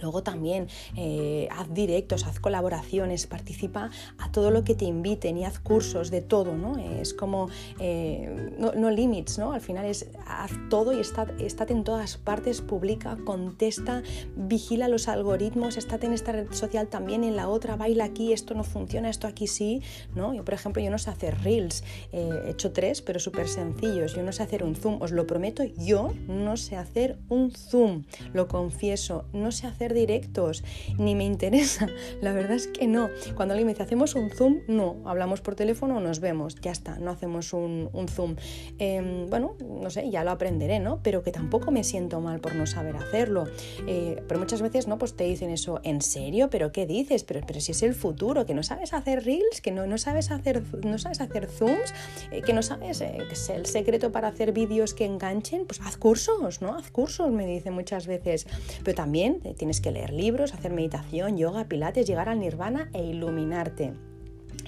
Luego también eh, haz directos, haz colaboraciones, participa a todo lo que te inviten y haz cursos de todo, ¿no? Es como eh, no, limits, ¿no? Al final es haz todo y está, estate en todas partes, publica, contesta, vigila los algoritmos, estate en esta red social también, en la otra, baila aquí, esto no funciona, esto aquí sí, ¿no? Yo, por ejemplo, yo no sé hacer reels, eh, he hecho tres, pero súper sencillos, yo no sé hacer un zoom, os lo prometo, yo no sé hacer un zoom, lo confieso, no sé hacer directos, ni me interesa. La verdad es que no. Cuando alguien me dice, hacemos un Zoom, no. Hablamos por teléfono o nos vemos. Ya está, no hacemos un, Zoom. Em, bueno, no sé, ya lo aprenderé, ¿no? Pero que tampoco me siento mal por no saber hacerlo. Eh, pero muchas veces, ¿no? Pues te dicen eso, ¿en serio? ¿Pero qué dices? Pero, pero si es el futuro, que no sabes hacer reels, que no, no sabes hacer no sabes hacer zooms, eh, que no sabes eh, que es el secreto para hacer vídeos que enganchen, pues haz cursos, ¿no? Haz cursos, me dicen muchas veces. Pero también tienes que leer libros, hacer meditación, yoga, pilates, llegar al nirvana e iluminarte.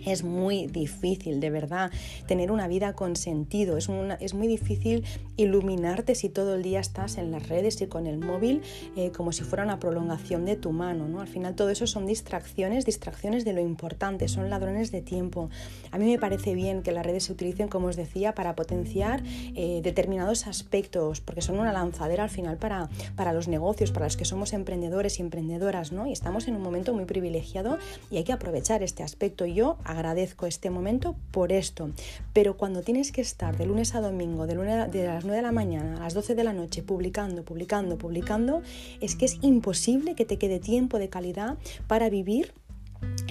Es muy difícil, de verdad, tener una vida con sentido. Es, es, muy difícil iluminarte si todo el día estás en las redes y con el móvil eh, como si fuera una prolongación de tu mano. ¿no? Al final todo eso son distracciones, distracciones de lo importante, son ladrones de tiempo. A mí me parece bien que las redes se utilicen, como os decía, para potenciar eh, determinados aspectos, porque son una lanzadera al final para, para los negocios, para los que somos emprendedores y emprendedoras. ¿no? Y estamos en un momento muy privilegiado y hay que aprovechar este aspecto. Yo agradezco este momento por esto. Pero cuando tienes que estar de lunes a domingo, de, lunes de las 9 de la mañana a las 12 de la noche, publicando, publicando, publicando, es que es imposible que te quede tiempo de calidad para vivir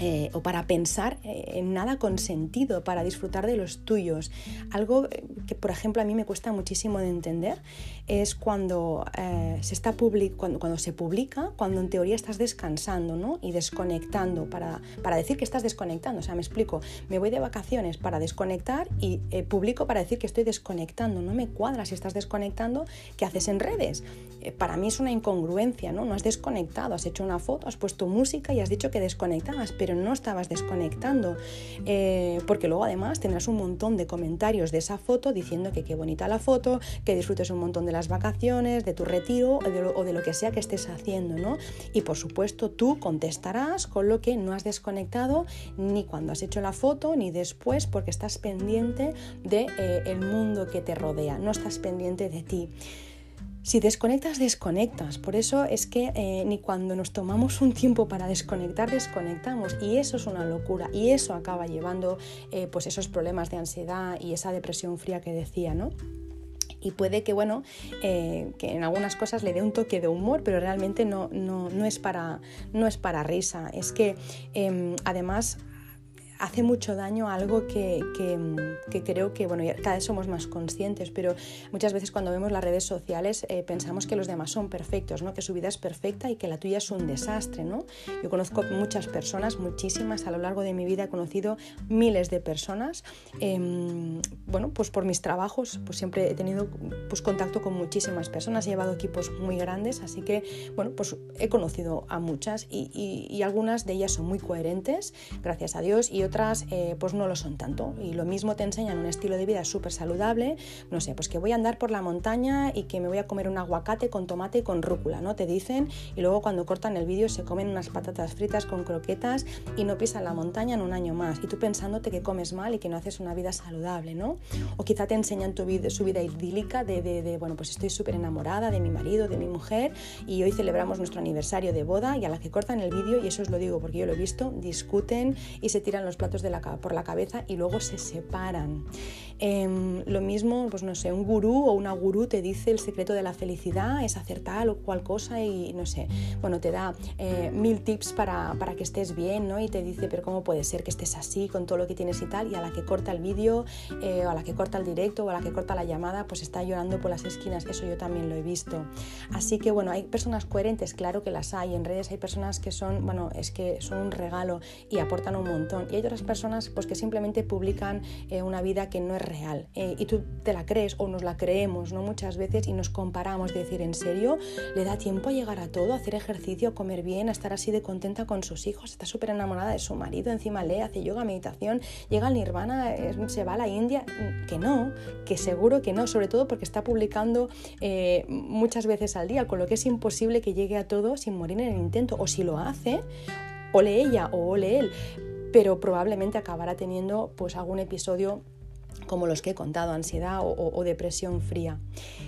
eh, o para pensar eh, en nada con sentido, para disfrutar de los tuyos. Algo eh, que, por ejemplo, a mí me cuesta muchísimo de entender es cuando, se, está cuando, cuando, se publica, cuando en teoría estás descansando ¿no? y desconectando, para, para, decir que estás desconectando. O sea, me explico, me voy de vacaciones para desconectar y publico para decir que estoy desconectando. No me cuadra si estás desconectando, ¿qué haces en redes? para mí es una incongruencia, ¿no? No has desconectado, has hecho una foto, has puesto música y has dicho que pero no estabas desconectando, eh, porque luego además tendrás un montón de comentarios de esa foto diciendo que qué bonita la foto, que disfrutes un montón de las vacaciones, de tu retiro o de lo, que sea que estés haciendo, ¿no? Y por supuesto tú contestarás con lo que no has desconectado ni cuando has hecho la foto ni después porque estás pendiente del de, eh, mundo que te rodea, no estás pendiente de ti. Si desconectas, desconectas. Por eso es que eh, ni cuando nos tomamos un tiempo para desconectar, desconectamos. Y eso es una locura. Y eso acaba llevando eh, pues esos problemas de ansiedad y esa depresión fría que decía, ¿no? y puede que bueno eh, que en algunas cosas le dé un toque de humor pero realmente no, no, no, es, para, no es para risa es que em, además hace mucho daño algo que, que, creo que, bueno, cada vez somos más conscientes, pero muchas veces cuando vemos las redes sociales eh, pensamos que los demás son perfectos, ¿no? que su vida es perfecta y que la tuya es un desastre. ¿no? Yo conozco muchas personas, muchísimas, a lo largo de mi vida he conocido miles de personas. Em, bueno, pues por mis trabajos pues siempre he tenido pues, contacto con muchísimas personas, he llevado equipos muy grandes, así que bueno, pues he conocido a muchas y, y algunas de ellas son muy coherentes, gracias a Dios, y otras eh, pues no lo son tanto. Y lo mismo te enseñan un estilo de vida súper saludable, no sé, pues que voy a andar por la montaña y que me voy a comer un aguacate con tomate y con rúcula, ¿no? Te dicen, y luego cuando cortan el vídeo se comen unas patatas fritas con croquetas y no pisan la montaña en un año más. Y tú pensándote que comes mal y que no haces una vida saludable, ¿no? O quizá te enseñan tu vida, su vida idílica de, de, de bueno, pues estoy súper enamorada de mi marido, de mi mujer y hoy celebramos nuestro aniversario de boda y a la que cortan el vídeo, y eso os lo digo porque yo lo he visto, discuten y se tiran los platos de la, por la cabeza y luego se separan. Em, lo mismo, pues no sé, un gurú o una gurú te dice el secreto de la felicidad es hacer tal o cual cosa y no sé, bueno, te da eh, mil tips para, para, que estés bien, ¿no? Y te dice, pero ¿cómo puede ser que estés así con todo lo que tienes y tal? Y a la que corta el vídeo, eh, o a la que corta el directo, o a la que corta la llamada, pues está llorando por las esquinas. Eso yo también lo he visto. Así que bueno, hay personas coherentes, claro que las hay. En redes hay personas que son, bueno, es que son un regalo y aportan un montón. Y otras personas pues que simplemente publican eh, una vida que no es real eh, y tú te la crees o nos la creemos, ¿no? Muchas veces y nos comparamos de decir, ¿en serio? ¿Le da tiempo a llegar a todo, a hacer ejercicio, a comer bien, a estar así de contenta con sus hijos? Está súper enamorada de su marido, encima lee, hace yoga, meditación, llega al nirvana, se va a la India. Que no, que seguro que no, sobre todo porque está publicando muchas veces al día, con lo que es imposible que llegue a todo sin morir en el intento. O si lo hace, ole ella o ole él, pero probablemente acabará teniendo pues algún episodio como los que he contado, ansiedad o, depresión fría.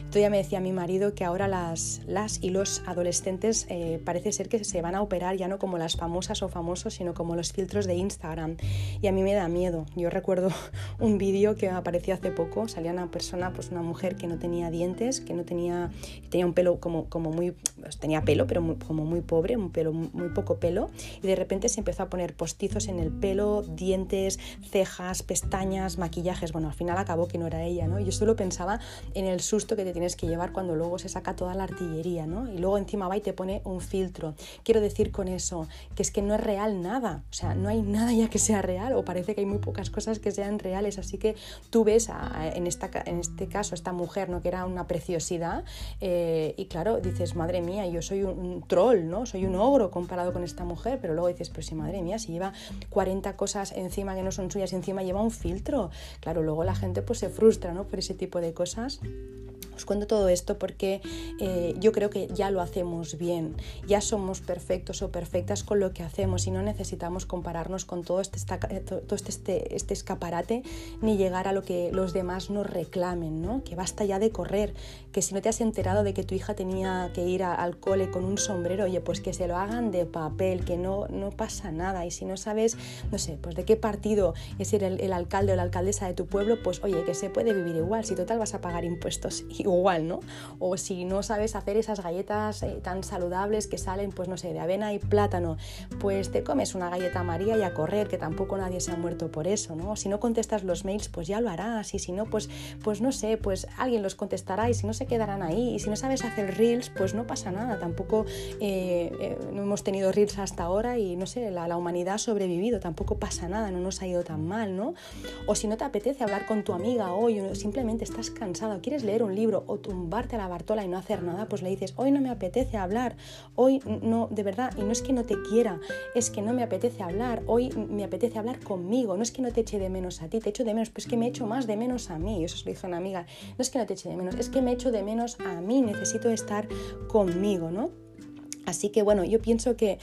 Todavía me decía mi marido que ahora las, las y los adolescentes eh, parece ser que se van a operar ya no como las famosas o famosos, sino como los filtros de Instagram. Y a mí me da miedo. Yo recuerdo un vídeo que apareció hace poco, salía una persona, pues una mujer que no tenía dientes, que no tenía, tenía un pelo como, como muy, pues tenía pelo, pero como muy pobre, un pelo muy poco pelo, y de repente se empezó a poner postizos en el pelo, dientes, cejas, pestañas, maquillajes. Bueno, al final acabó que no era ella, ¿no? Yo solo pensaba en el susto que te tienes que llevar cuando luego se saca toda la artillería, ¿no? Y luego encima va y te pone un filtro. Quiero decir con eso que es que no es real nada, o sea, no hay nada ya que sea real o parece que hay muy pocas cosas que sean reales, así que tú ves en, esta, en este caso esta mujer, ¿no? Que era una preciosidad eh, y claro, dices, madre mía, yo soy un, troll, ¿no? Soy un ogro comparado con esta mujer, pero luego dices, pero sí, madre mía, si lleva 40 cosas encima que no son suyas encima lleva un filtro, claro, luego la gente pues se frustra, ¿no? Por ese tipo de cosas. Os cuento todo esto porque eh, yo creo que ya lo hacemos bien, ya somos perfectos o perfectas con lo que hacemos y no necesitamos compararnos con todo este, todo este, este, este, escaparate ni llegar a lo que los demás nos reclamen, ¿no? que basta ya de correr, que si no te has enterado de que tu hija tenía que ir al cole con un sombrero, oye, pues que se lo hagan de papel, que no, no pasa nada. Y si no sabes, no sé, pues de qué partido es el, el alcalde o la alcaldesa de tu pueblo, pues oye, que se puede vivir igual, si total vas a pagar impuestos igual igual, ¿no? O si no sabes hacer esas galletas eh, tan saludables que salen, pues no sé, de avena y plátano, pues te comes una galleta María y a correr, que tampoco nadie se ha muerto por eso, ¿no? Si no contestas los mails, pues ya lo harás, y si no, pues, pues no sé, pues alguien los contestará y si no se quedarán ahí, y si no sabes hacer reels, pues no pasa nada, tampoco eh, eh, no hemos tenido reels hasta ahora y no sé, la, humanidad ha sobrevivido, tampoco pasa nada, no nos ha ido tan mal, ¿no? O si no te apetece hablar con tu amiga hoy, o simplemente estás cansado, quieres leer un libro, o tumbarte a la Bartola y no hacer nada, pues le dices, hoy no me apetece hablar, hoy no, de verdad, y no es que no te quiera, es que no me apetece hablar, hoy me apetece hablar conmigo, no es que no te eche de menos a ti, te echo de menos, pues es que me echo más de menos a mí, eso se lo dijo una amiga, no es que no te eche de menos, es que me echo de menos a mí, necesito estar conmigo, ¿no? Así que bueno, yo pienso que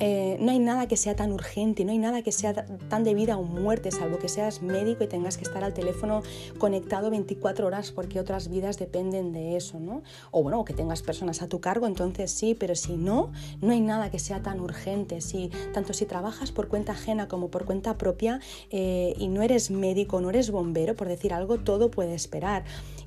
eh, no hay nada que sea tan urgente, no hay nada que sea tan de vida o muerte, salvo que seas médico y tengas que estar al teléfono conectado 24 horas porque otras vidas dependen de eso, ¿no? O bueno, que tengas personas a tu cargo, entonces sí, pero si no, no hay nada que sea tan urgente. Si, tanto si trabajas por cuenta ajena como por cuenta propia eh, y no eres médico, no eres bombero, por decir algo, todo puede esperar.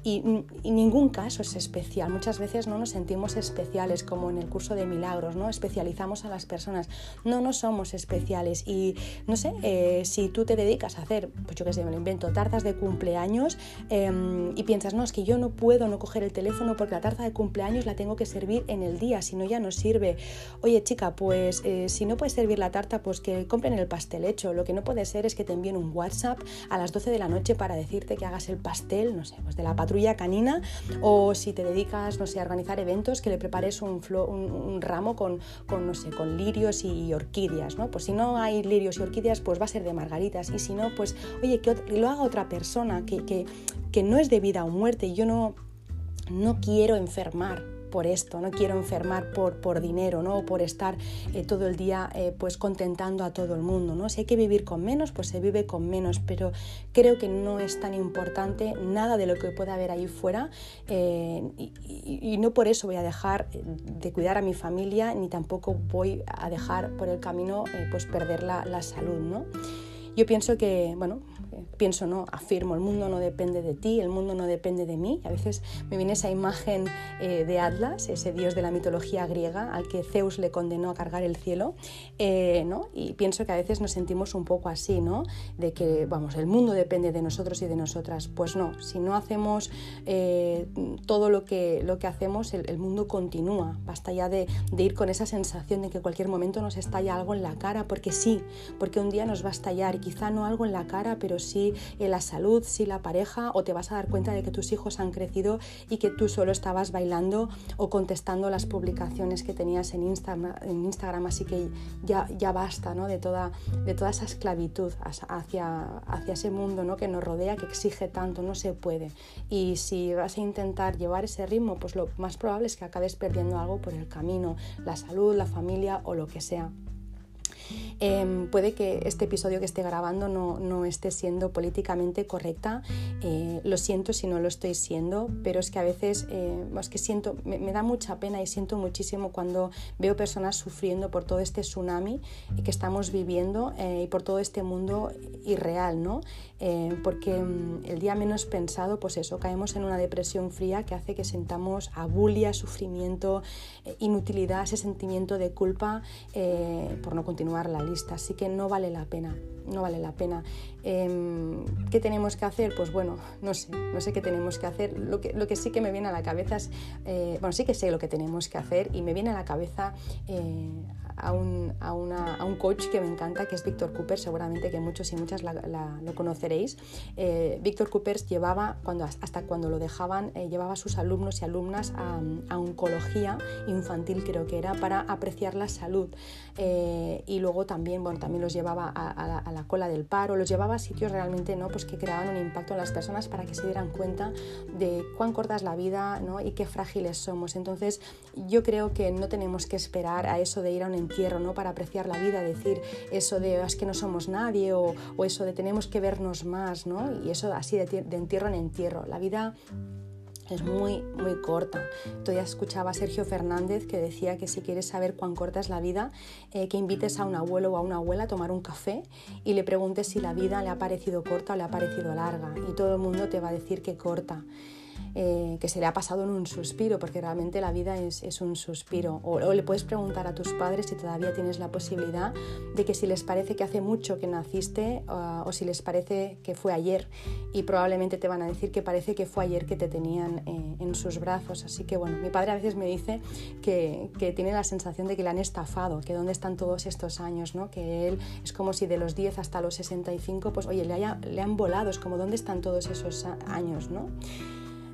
Y, y, ningún caso es especial. Muchas veces no nos sentimos especiales, como en el curso de milagros, ¿no? Especializamos a las personas no, no somos especiales y no sé, eh, si tú te dedicas a hacer, pues yo qué sé, me lo invento, tartas de cumpleaños em, y piensas, no, es que yo no puedo no coger el teléfono porque la tarta de cumpleaños la tengo que servir en el día, si no ya no sirve. Oye chica, pues eh, si no puedes servir la tarta, pues que compren el pastel hecho. Lo que no puede ser es que te envíen un WhatsApp a las 12 de la noche para decirte que hagas el pastel, no sé, pues de la patrulla canina o si te dedicas, no sé, a organizar eventos, que le prepares un, un, ramo con, con, no sé, con lirio y orquídeas, ¿no? Pues si no hay lirios y orquídeas, pues va a ser de margaritas. Y si no, pues, oye, que lo haga otra persona, que, que, que no es de vida o muerte. Yo no, no quiero enfermar por esto, no quiero enfermar por, por dinero, ¿no? O por estar eh, todo el día eh, pues contentando a todo el mundo, ¿no? Si hay que vivir con menos, pues se vive con menos, pero creo que no es tan importante nada de lo que pueda haber ahí fuera eh, y, no por eso voy a dejar de cuidar a mi familia ni tampoco voy a dejar por el camino pues perder la, la salud, ¿no? Yo pienso que, bueno, pienso, no, afirmo, el mundo no depende de ti, el mundo no depende de mí. A veces me viene esa imagen eh, de Atlas, ese dios de la mitología griega al que Zeus le condenó a cargar el cielo, eh, ¿no? Y pienso que a veces nos sentimos un poco así, ¿no? De que, vamos, el mundo depende de nosotros y de nosotras. Pues no, si no hacemos todo lo que, lo que hacemos, el, mundo continúa. Basta ya de, de ir con esa sensación de que en cualquier momento nos estalla algo en la cara, porque sí, porque un día nos va a estallar, quizá no algo en la cara, pero sí en la salud, sí la pareja, o te vas a dar cuenta de que tus hijos han crecido y que tú solo estabas bailando o contestando las publicaciones que tenías en Instagram así que ya, ya basta ¿no? de, toda, de toda esa esclavitud hacia, hacia ese mundo ¿no? que nos rodea, que exige tanto, no se puede. Y si vas a intentar llevar ese ritmo, pues lo más probable es que acabes perdiendo algo por el camino, la salud, la familia o lo que sea. Em, puede que este episodio que esté grabando no, esté siendo políticamente correcta. Eh, lo siento si no lo estoy siendo, pero es que a veces eh, que siento, me, da mucha pena y siento muchísimo cuando veo personas sufriendo por todo este tsunami que estamos viviendo eh, y por todo este mundo irreal, ¿no? Porque mm, el día menos pensado, pues eso, caemos en una depresión fría que hace que sentamos abulia, sufrimiento, inutilidad, ese sentimiento de culpa por no continuar la lista, así que no vale la pena, no vale la pena. Em, ¿Qué tenemos que hacer? Pues bueno, no sé, no sé qué tenemos que hacer. Lo que, lo que sí que me viene a la cabeza es, eh, bueno, sí que sé lo que tenemos que hacer y me viene a la cabeza eh, a un, a, una, a un, coach que me encanta, que es Víctor Cooper, seguramente que muchos y muchas lo conoceréis. Eh, Víctor Cooper llevaba, cuando, hasta cuando lo dejaban, eh, llevaba a sus alumnos y alumnas a, a, oncología infantil, creo que era, para apreciar la salud. Eh, y luego también, bueno, también los llevaba a, la, cola del paro, los llevaba a sitios realmente ¿no? pues que creaban un impacto en las personas para que se dieran cuenta de cuán corta es la vida ¿no? y qué frágiles somos. Entonces, yo creo que no tenemos que esperar a eso de ir a un entierro, ¿no? Para apreciar la vida, decir eso de es que no somos nadie o, eso de tenemos que vernos más, ¿no? Y eso así de, entierro en entierro. La vida es muy, muy corta. Todavía escuchaba a Sergio Fernández que decía que si quieres saber cuán corta es la vida, eh, que invites a un abuelo o a una abuela a tomar un café y le preguntes si la vida le ha parecido corta o le ha parecido larga. Y todo el mundo te va a decir que corta. Eh, que se le ha pasado en un suspiro, porque realmente la vida es, es un suspiro. O, le puedes preguntar a tus padres si todavía tienes la posibilidad de que si les parece que hace mucho que naciste o si les parece que fue ayer. Y probablemente te van a decir que parece que fue ayer que te tenían eh, en sus brazos. Así que bueno, mi padre a veces me dice que, que, tiene la sensación de que le han estafado, que dónde están todos estos años, ¿no? que él es como si de los 10 hasta los 65, pues oye, le, haya, le han volado, es como dónde están todos esos años. ¿no?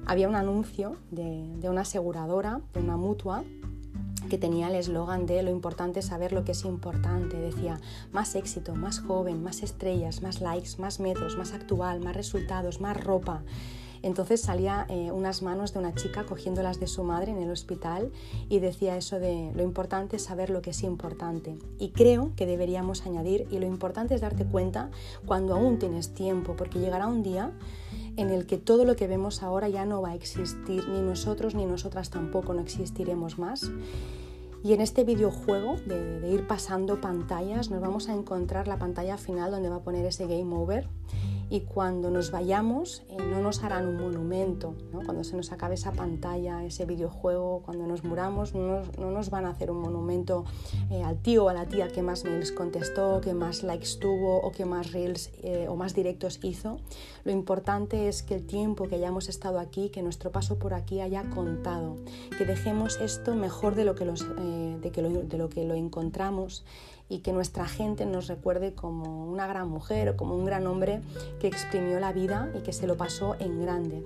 Había un anuncio de, una aseguradora, de una mutua, que tenía el eslogan de lo importante es saber lo que es importante. Decía, más éxito, más joven, más estrellas, más likes, más metros, más actual, más resultados, más ropa. Entonces salía eh, unas manos de una chica cogiéndolas de su madre en el hospital y decía eso de lo importante es saber lo que es importante. Y creo que deberíamos añadir, y lo importante es darte cuenta cuando aún tienes tiempo, porque llegará un día en el que todo lo que vemos ahora ya no va a existir, ni nosotros ni nosotras tampoco no existiremos más. Y en este videojuego de, de, ir pasando pantallas nos vamos a encontrar la pantalla final donde va a poner ese game over y cuando nos vayamos eh, no nos harán un monumento, cuando se nos acabe esa pantalla, ese videojuego, cuando nos muramos no nos, van a hacer un monumento eh, al tío o a la tía que más mails contestó, que más likes tuvo o que más reels eh, o más directos hizo. Lo importante es que el tiempo que hayamos estado aquí, que nuestro paso por aquí haya contado, que dejemos esto mejor de lo que, de lo, que lo encontramos y que nuestra gente nos recuerde como una gran mujer o como un gran hombre que exprimió la vida y que se lo pasó en grande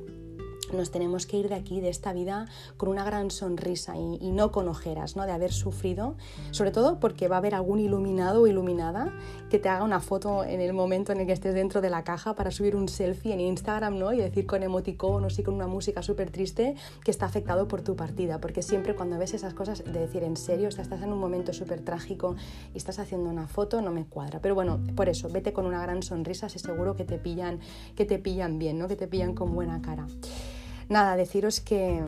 nos tenemos que ir de aquí, de esta vida, con una gran sonrisa y, no con ojeras, ¿no? De haber sufrido, sobre todo porque va a haber algún iluminado o iluminada que te haga una foto en el momento en el que estés dentro de la caja para subir un selfie en Instagram, ¿no? Y decir con emoticón o sí con una música súper triste que está afectado por tu partida, porque siempre cuando ves esas cosas de decir en serio, estás en un momento súper trágico y estás haciendo una foto, no me cuadra. Pero bueno, por eso, vete con una gran sonrisa, sé seguro que te pillan, que te pillan bien, ¿no? Que te pillan con buena cara. Nada, deciros que,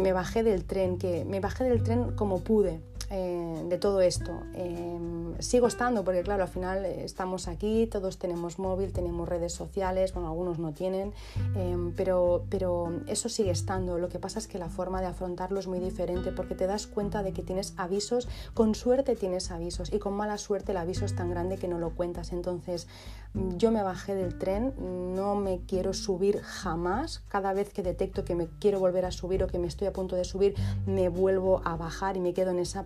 me bajé del tren, que me bajé del tren como pude. Eh, de todo esto. Em, sigo estando porque claro, al final eh, estamos aquí, todos tenemos móvil, tenemos redes sociales, bueno, algunos no tienen, em, pero, pero eso sigue estando. Lo que pasa es que la forma de afrontarlo es muy diferente porque te das cuenta de que tienes avisos, con suerte tienes avisos y con mala suerte el aviso es tan grande que no lo cuentas. Entonces yo me bajé del tren, no me quiero subir jamás. Cada vez que detecto que me quiero volver a subir o que me estoy a punto de subir, me vuelvo a bajar y me quedo en esa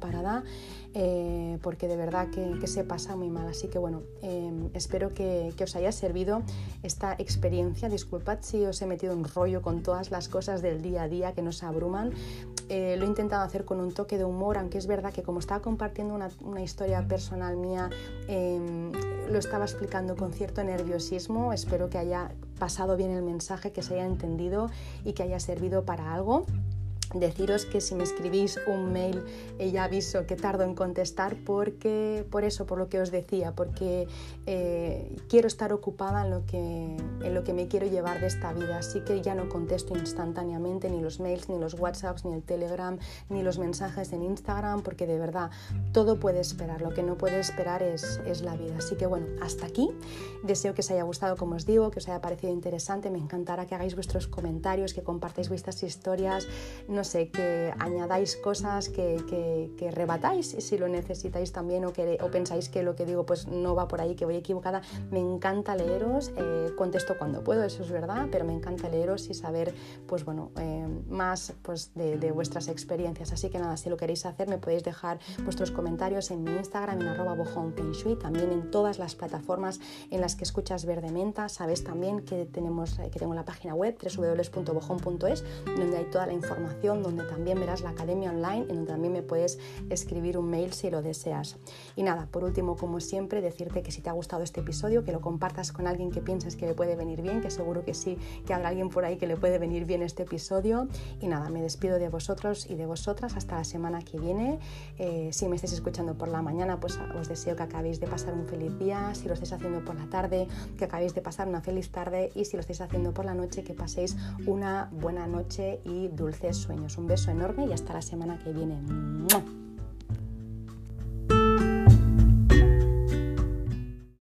eh, porque de verdad que, se pasa muy mal. Así que bueno, em, espero que, os haya servido esta experiencia. Disculpad si os he metido un rollo con todas las cosas del día a día que nos abruman. Eh, lo he intentado hacer con un toque de humor, aunque es verdad que como estaba compartiendo una, una historia personal mía, em, lo estaba explicando con cierto nerviosismo. Espero que haya pasado bien el mensaje, que se haya entendido y que haya servido para algo. Deciros que si me escribís un mail ya aviso que tardo en contestar porque por eso, por lo que os decía, porque eh, quiero estar ocupada en lo, que, en lo que me quiero llevar de esta vida, así que ya no contesto instantáneamente ni los mails, ni los WhatsApps, ni el Telegram, ni los mensajes en Instagram, porque de verdad todo puede esperar, lo que no puede esperar es, es la vida. Así que bueno, hasta aquí. Deseo que os haya gustado, como os digo, que os haya parecido interesante, me encantará que hagáis vuestros comentarios, que compartáis vuestras historias sé, que añadáis cosas, que, que, rebatáis si lo necesitáis también o, que, o pensáis que lo que digo pues no va por ahí, que voy equivocada. Me encanta leeros, eh, contesto cuando puedo, eso es verdad, pero me encanta leeros y saber pues bueno, eh, más pues, de, vuestras experiencias. Así que nada, si lo queréis hacer me podéis dejar vuestros comentarios en mi Instagram, en arroba también en todas las plataformas en las que escuchas Verde Menta. Sabes también que, tenemos, que tengo la página web www.bojón.es donde hay toda la información donde también verás la academia online, en donde también me puedes escribir un mail si lo deseas. Y nada, por último, como siempre, decirte que si te ha gustado este episodio, que lo compartas con alguien que pienses que le puede venir bien, que seguro que sí, que habrá alguien por ahí que le puede venir bien este episodio. Y nada, me despido de vosotros y de vosotras hasta la semana que viene. Eh, si me estáis escuchando por la mañana, pues os deseo que acabéis de pasar un feliz día. Si lo estáis haciendo por la tarde, que acabéis de pasar una feliz tarde. Y si lo estáis haciendo por la noche, que paséis una buena noche y dulces sueños. Un beso enorme y hasta la semana que viene.